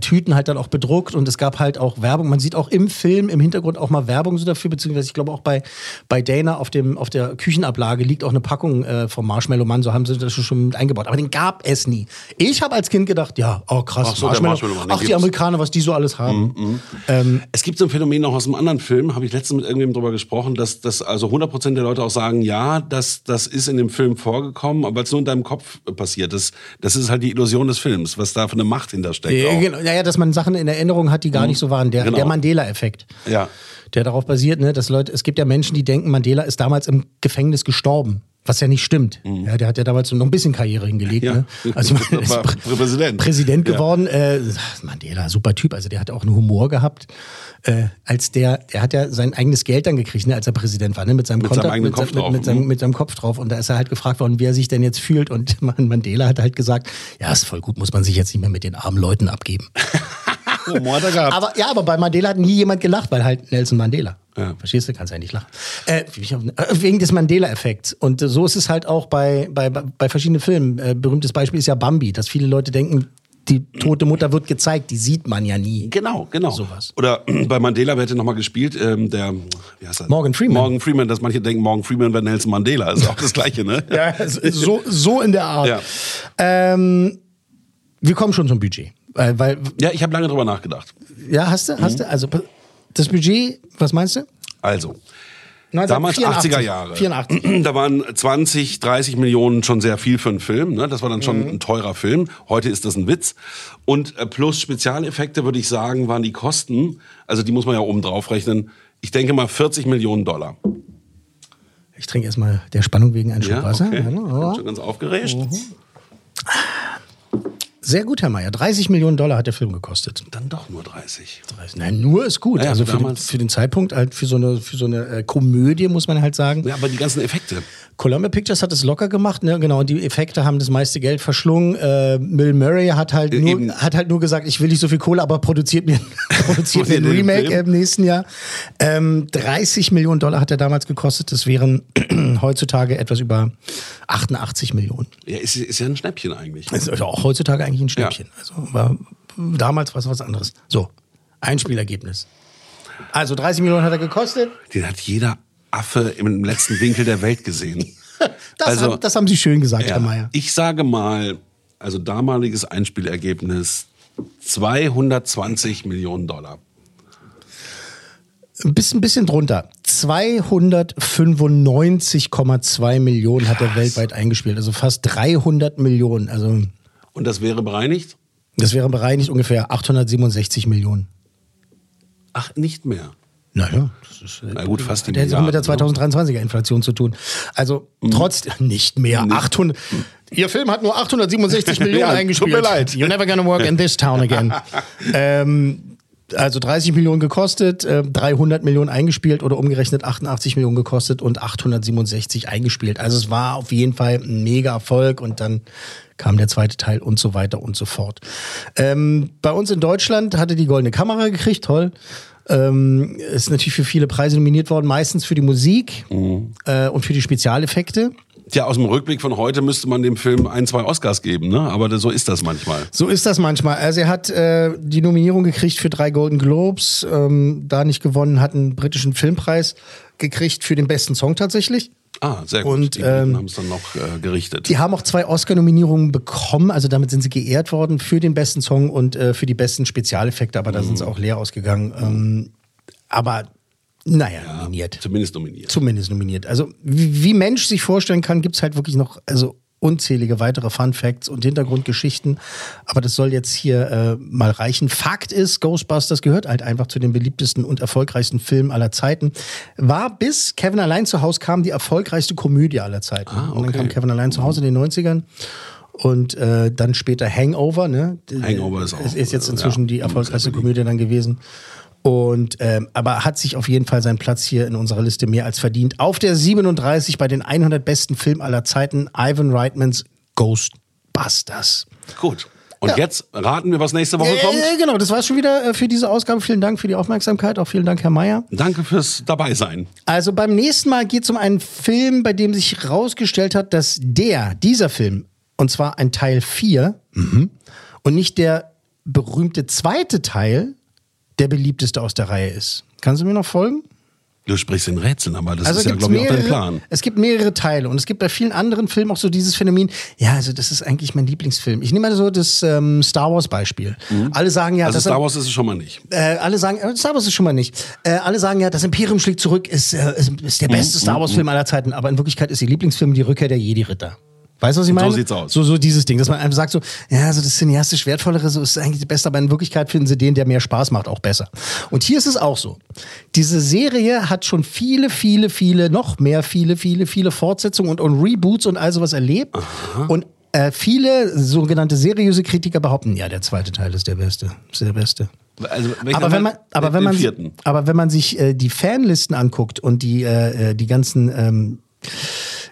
Tüten halt dann auch bedruckt und es gab halt auch Werbung. Man sieht auch im Film im Hintergrund auch mal Werbung so dafür, beziehungsweise ich glaube auch bei, bei Dana auf, dem, auf der Küchenablage liegt auch eine Packung äh, vom Marshmallow Mann, so haben sie das schon mit eingebaut. Aber den gab es nie. Ich habe als Kind gedacht, ja, oh krass, Ach so, der Marshmallow Mann, ach die. Amerikaner, was die so alles haben. Ähm, Es gibt so ein Phänomen noch aus einem anderen Film, habe ich letztens mit irgendjemandem drüber gesprochen, dass, dass also 100% der Leute auch sagen, ja, das, das ist in dem Film vorgekommen, aber es nur in deinem Kopf äh, passiert ist. Das ist halt die Illusion des Films, was da für eine Macht hintersteckt. Ja. Genau, ja, ja, dass man Sachen in Erinnerung hat, die gar Mhm. nicht so waren. Der, Genau. der Mandela-Effekt. Ja. Der darauf basiert, ne, dass Leute, es gibt ja Menschen, die denken, Mandela ist damals im Gefängnis gestorben. Was ja nicht stimmt. Ja, der hat ja damals noch ein bisschen Karriere hingelegt. Mhm. Ja. Ne? Also er ist War Prä- Präsident. Präsident Ja. geworden. Äh, Mandela, super Typ. Also der hat auch einen Humor gehabt. Äh, als der, der hat ja sein eigenes Geld dann gekriegt, ne, als er Präsident war, ne, mit seinem Mit seinem mit, Kopf mit, drauf. mit, seinem, Mhm. mit seinem Kopf drauf. Und da ist er halt gefragt worden, wie er sich denn jetzt fühlt. Und Mandela hat halt gesagt, ja, ist voll gut, muss man sich jetzt nicht mehr mit den armen Leuten abgeben. Humor hat er gehabt. Aber ja, aber bei Mandela hat nie jemand gelacht, weil halt Nelson Mandela. Ja. Verstehst du? Kannst ja nicht lachen. Äh, äh, wegen des Mandela-Effekts. Und äh, so ist es halt auch bei, bei, bei verschiedenen Filmen. Äh, berühmtes Beispiel ist ja Bambi, dass viele Leute denken, die tote Mutter wird gezeigt, die sieht man ja nie. Genau, genau. Sowas. Oder bei Mandela, wer hätte nochmal gespielt? Ähm, der, wie heißt er? Morgan Freeman. Morgan Freeman, dass manche denken, Morgan Freeman wäre Nelson Mandela. Ist auch das Gleiche, ne? Ja, so, so in der Art. Ja. Ähm, wir kommen schon zum Budget. Weil, weil Ja, ich habe lange drüber nachgedacht. ja, hast du? Hast du? Also das Budget, was meinst du? Also, Damals 1984. 80er Jahre. 84. Da waren 20, 30 Millionen schon sehr viel für einen Film. Ne? Das war dann schon Mhm. ein teurer Film. Heute ist das ein Witz. Und äh, plus Spezialeffekte, würde ich sagen, waren die Kosten, also die muss man ja oben drauf rechnen, ich denke mal 40 Millionen Dollar. Ich trinke erstmal der Spannung wegen einen Schluck Ja, Wasser. okay. Ja, Ich ne? bin schon ganz aufgeregt. Sehr gut, Herr Mayer. 30 Millionen Dollar hat der Film gekostet. Dann doch nur 30. Nein, nur ist gut. Ja, also für den, für den Zeitpunkt, halt für so eine, für so eine äh, Komödie, muss man halt sagen. Ja, aber die ganzen Effekte. Columbia Pictures hat es locker gemacht, ne? Genau, und die Effekte haben das meiste Geld verschlungen. Äh, Bill Murray hat halt, nur, hat halt nur gesagt, ich will nicht so viel Kohle, aber produziert mir, produziert mir ein Remake im nächsten Jahr. Ähm, 30 Millionen Dollar hat er damals gekostet. Das wären heutzutage etwas über 88 Millionen. Ja, ist, ist ja ein Schnäppchen eigentlich. Ist also auch heutzutage eigentlich ein Schnäppchen. Also war, damals war es was anderes. So, Einspielergebnis. Also 30 Millionen hat er gekostet. Den hat jeder Affe im letzten Winkel der Welt gesehen. Das, Also- haben, das haben Sie schön gesagt, Ja, Herr Mayer. ich sage mal, also damaliges Einspielergebnis 220 Millionen Dollar. Ein bisschen, ein bisschen drunter. 295,2 Millionen hat er weltweit eingespielt. Also fast 300 Millionen. Also Und das wäre bereinigt? das wäre bereinigt ungefähr 867 Millionen. Ach, nicht mehr. Naja, das ist, Na gut, fast die hat jetzt auch mit der Milliarden, ne? 2023er Inflation zu tun. Also trotz nicht mehr 800. Ihr Film hat nur 867 Millionen Ja, tut eingespielt. mir leid. You're never gonna work in this town again. ähm, also 30 Millionen gekostet, äh, 300 Millionen eingespielt oder umgerechnet 88 Millionen gekostet und 867 eingespielt. Also es war auf jeden Fall ein mega Erfolg und dann kam der zweite Teil und so weiter und so fort. Ähm, bei uns in Deutschland hatte die Goldene Kamera gekriegt, toll. Ähm, ist natürlich für viele Preise nominiert worden, meistens für die Musik äh, und für die Spezialeffekte. Tja, aus dem Rückblick von heute müsste man dem Film ein, zwei Oscars geben, ne? Aber so ist das manchmal. So ist das manchmal. Also er hat äh, die Nominierung gekriegt für drei Golden Globes, ähm, da nicht gewonnen, hat einen britischen Filmpreis gekriegt für den besten Song tatsächlich. Ah, sehr gut. Und, die ähm, haben es dann noch äh, gerichtet. Die haben auch zwei Oscar-Nominierungen bekommen, also damit sind sie geehrt worden für den besten Song und äh, für die besten Spezialeffekte, aber da sind sie auch leer ausgegangen. Ähm, aber naja, nominiert. Zumindest nominiert. Zumindest nominiert. Also wie, wie Mensch sich vorstellen kann, gibt es halt wirklich noch also unzählige weitere Fun Facts und Hintergrundgeschichten. Aber das soll jetzt hier äh, mal reichen. Fakt ist, Ghostbusters gehört halt einfach zu den beliebtesten und erfolgreichsten Filmen aller Zeiten. War bis Kevin allein zu Hause kam die erfolgreichste Komödie aller Zeiten. Und dann okay. kam Kevin allein zu Hause in den 90ern. Und äh, dann später Hangover, ne? Hangover ist auch, Es ist jetzt äh, inzwischen ja, die erfolgreichste Komödie dann gewesen. Und ähm, aber hat sich auf jeden Fall seinen Platz hier in unserer Liste mehr als verdient. Auf der 37 bei den 100 besten Filmen aller Zeiten Ivan Reitmans Ghostbusters. Gut. Und Ja. jetzt raten wir, was nächste Woche kommt. Äh, genau, das war's schon wieder äh, für diese Ausgabe. Vielen Dank für die Aufmerksamkeit. Auch vielen Dank, Herr Mayer. Danke fürs Dabeisein. Also beim nächsten Mal geht es um einen Film, bei dem sich herausgestellt hat, dass der, dieser Film, und zwar ein Teil 4 und nicht der berühmte zweite Teil, der beliebteste aus der Reihe ist. Kannst du mir noch folgen? Du sprichst in Rätseln, aber das also ist ja, glaube ich, auch dein Plan. Es gibt mehrere Teile und es gibt bei vielen anderen Filmen auch so dieses Phänomen, ja, also das ist eigentlich mein Lieblingsfilm. Ich nehme mal so das ähm, Star Wars Beispiel. Alle sagen ja, also das Star Wars ist es schon mal nicht. äh, alle sagen, äh, Star Wars ist schon mal nicht. Äh, alle sagen ja, das Imperium schlägt zurück ist, äh, ist, ist der beste Star Wars-Film aller Zeiten, aber in Wirklichkeit ist ihr Lieblingsfilm die Rückkehr der Jedi-Ritter. Weißt du, was ich So meine? sieht's aus. So, so dieses Ding, dass man einfach sagt so, ja, also das cineastisch wertvollere, so ist eigentlich das Beste, aber in Wirklichkeit finden sie den, der mehr Spaß macht, auch besser. Und hier ist es auch so. Diese Serie hat schon viele, viele, viele, noch mehr, viele, viele, viele Fortsetzungen und, und Reboots und all sowas erlebt. Und äh, viele sogenannte seriöse Kritiker behaupten, ja, der zweite Teil ist der beste. Ist der beste. Also, Aber wenn man, aber Den wenn man, vierten. aber wenn man sich äh, die Fanlisten anguckt und die, äh, äh, die ganzen ähm,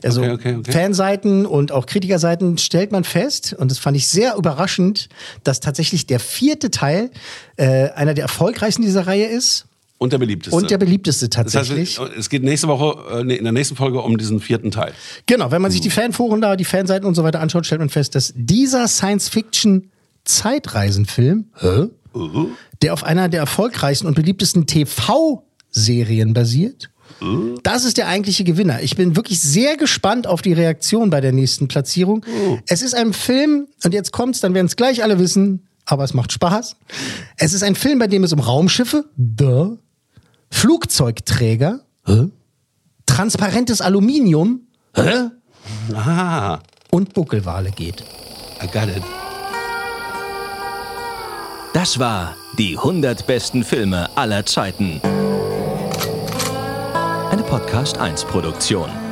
also Okay, okay, okay. Fanseiten und auch Kritikerseiten stellt man fest, und das fand ich sehr überraschend, dass tatsächlich der vierte Teil äh, einer der erfolgreichsten dieser Reihe ist Und der beliebteste. und der beliebteste das heißt, tatsächlich. es geht nächste Woche, äh, nee, in der nächsten Folge um diesen vierten Teil. Genau, wenn man sich die Fanforen da, die Fanseiten und so weiter anschaut, stellt man fest, dass dieser Science-Fiction-Zeitreisenfilm, der auf einer der erfolgreichsten und beliebtesten TV-Serien basiert, das ist der eigentliche Gewinner. Ich bin wirklich sehr gespannt auf die Reaktion bei der nächsten Platzierung. Es ist ein Film, und jetzt kommt's, dann werden es gleich alle wissen, aber es macht Spaß. Es ist ein Film, bei dem es um Raumschiffe, duh, Flugzeugträger, hä? transparentes Aluminium hä? Ah, und Buckelwale geht. I got it. Das war die 100 besten Filme aller Zeiten. Podcast 1 Produktion.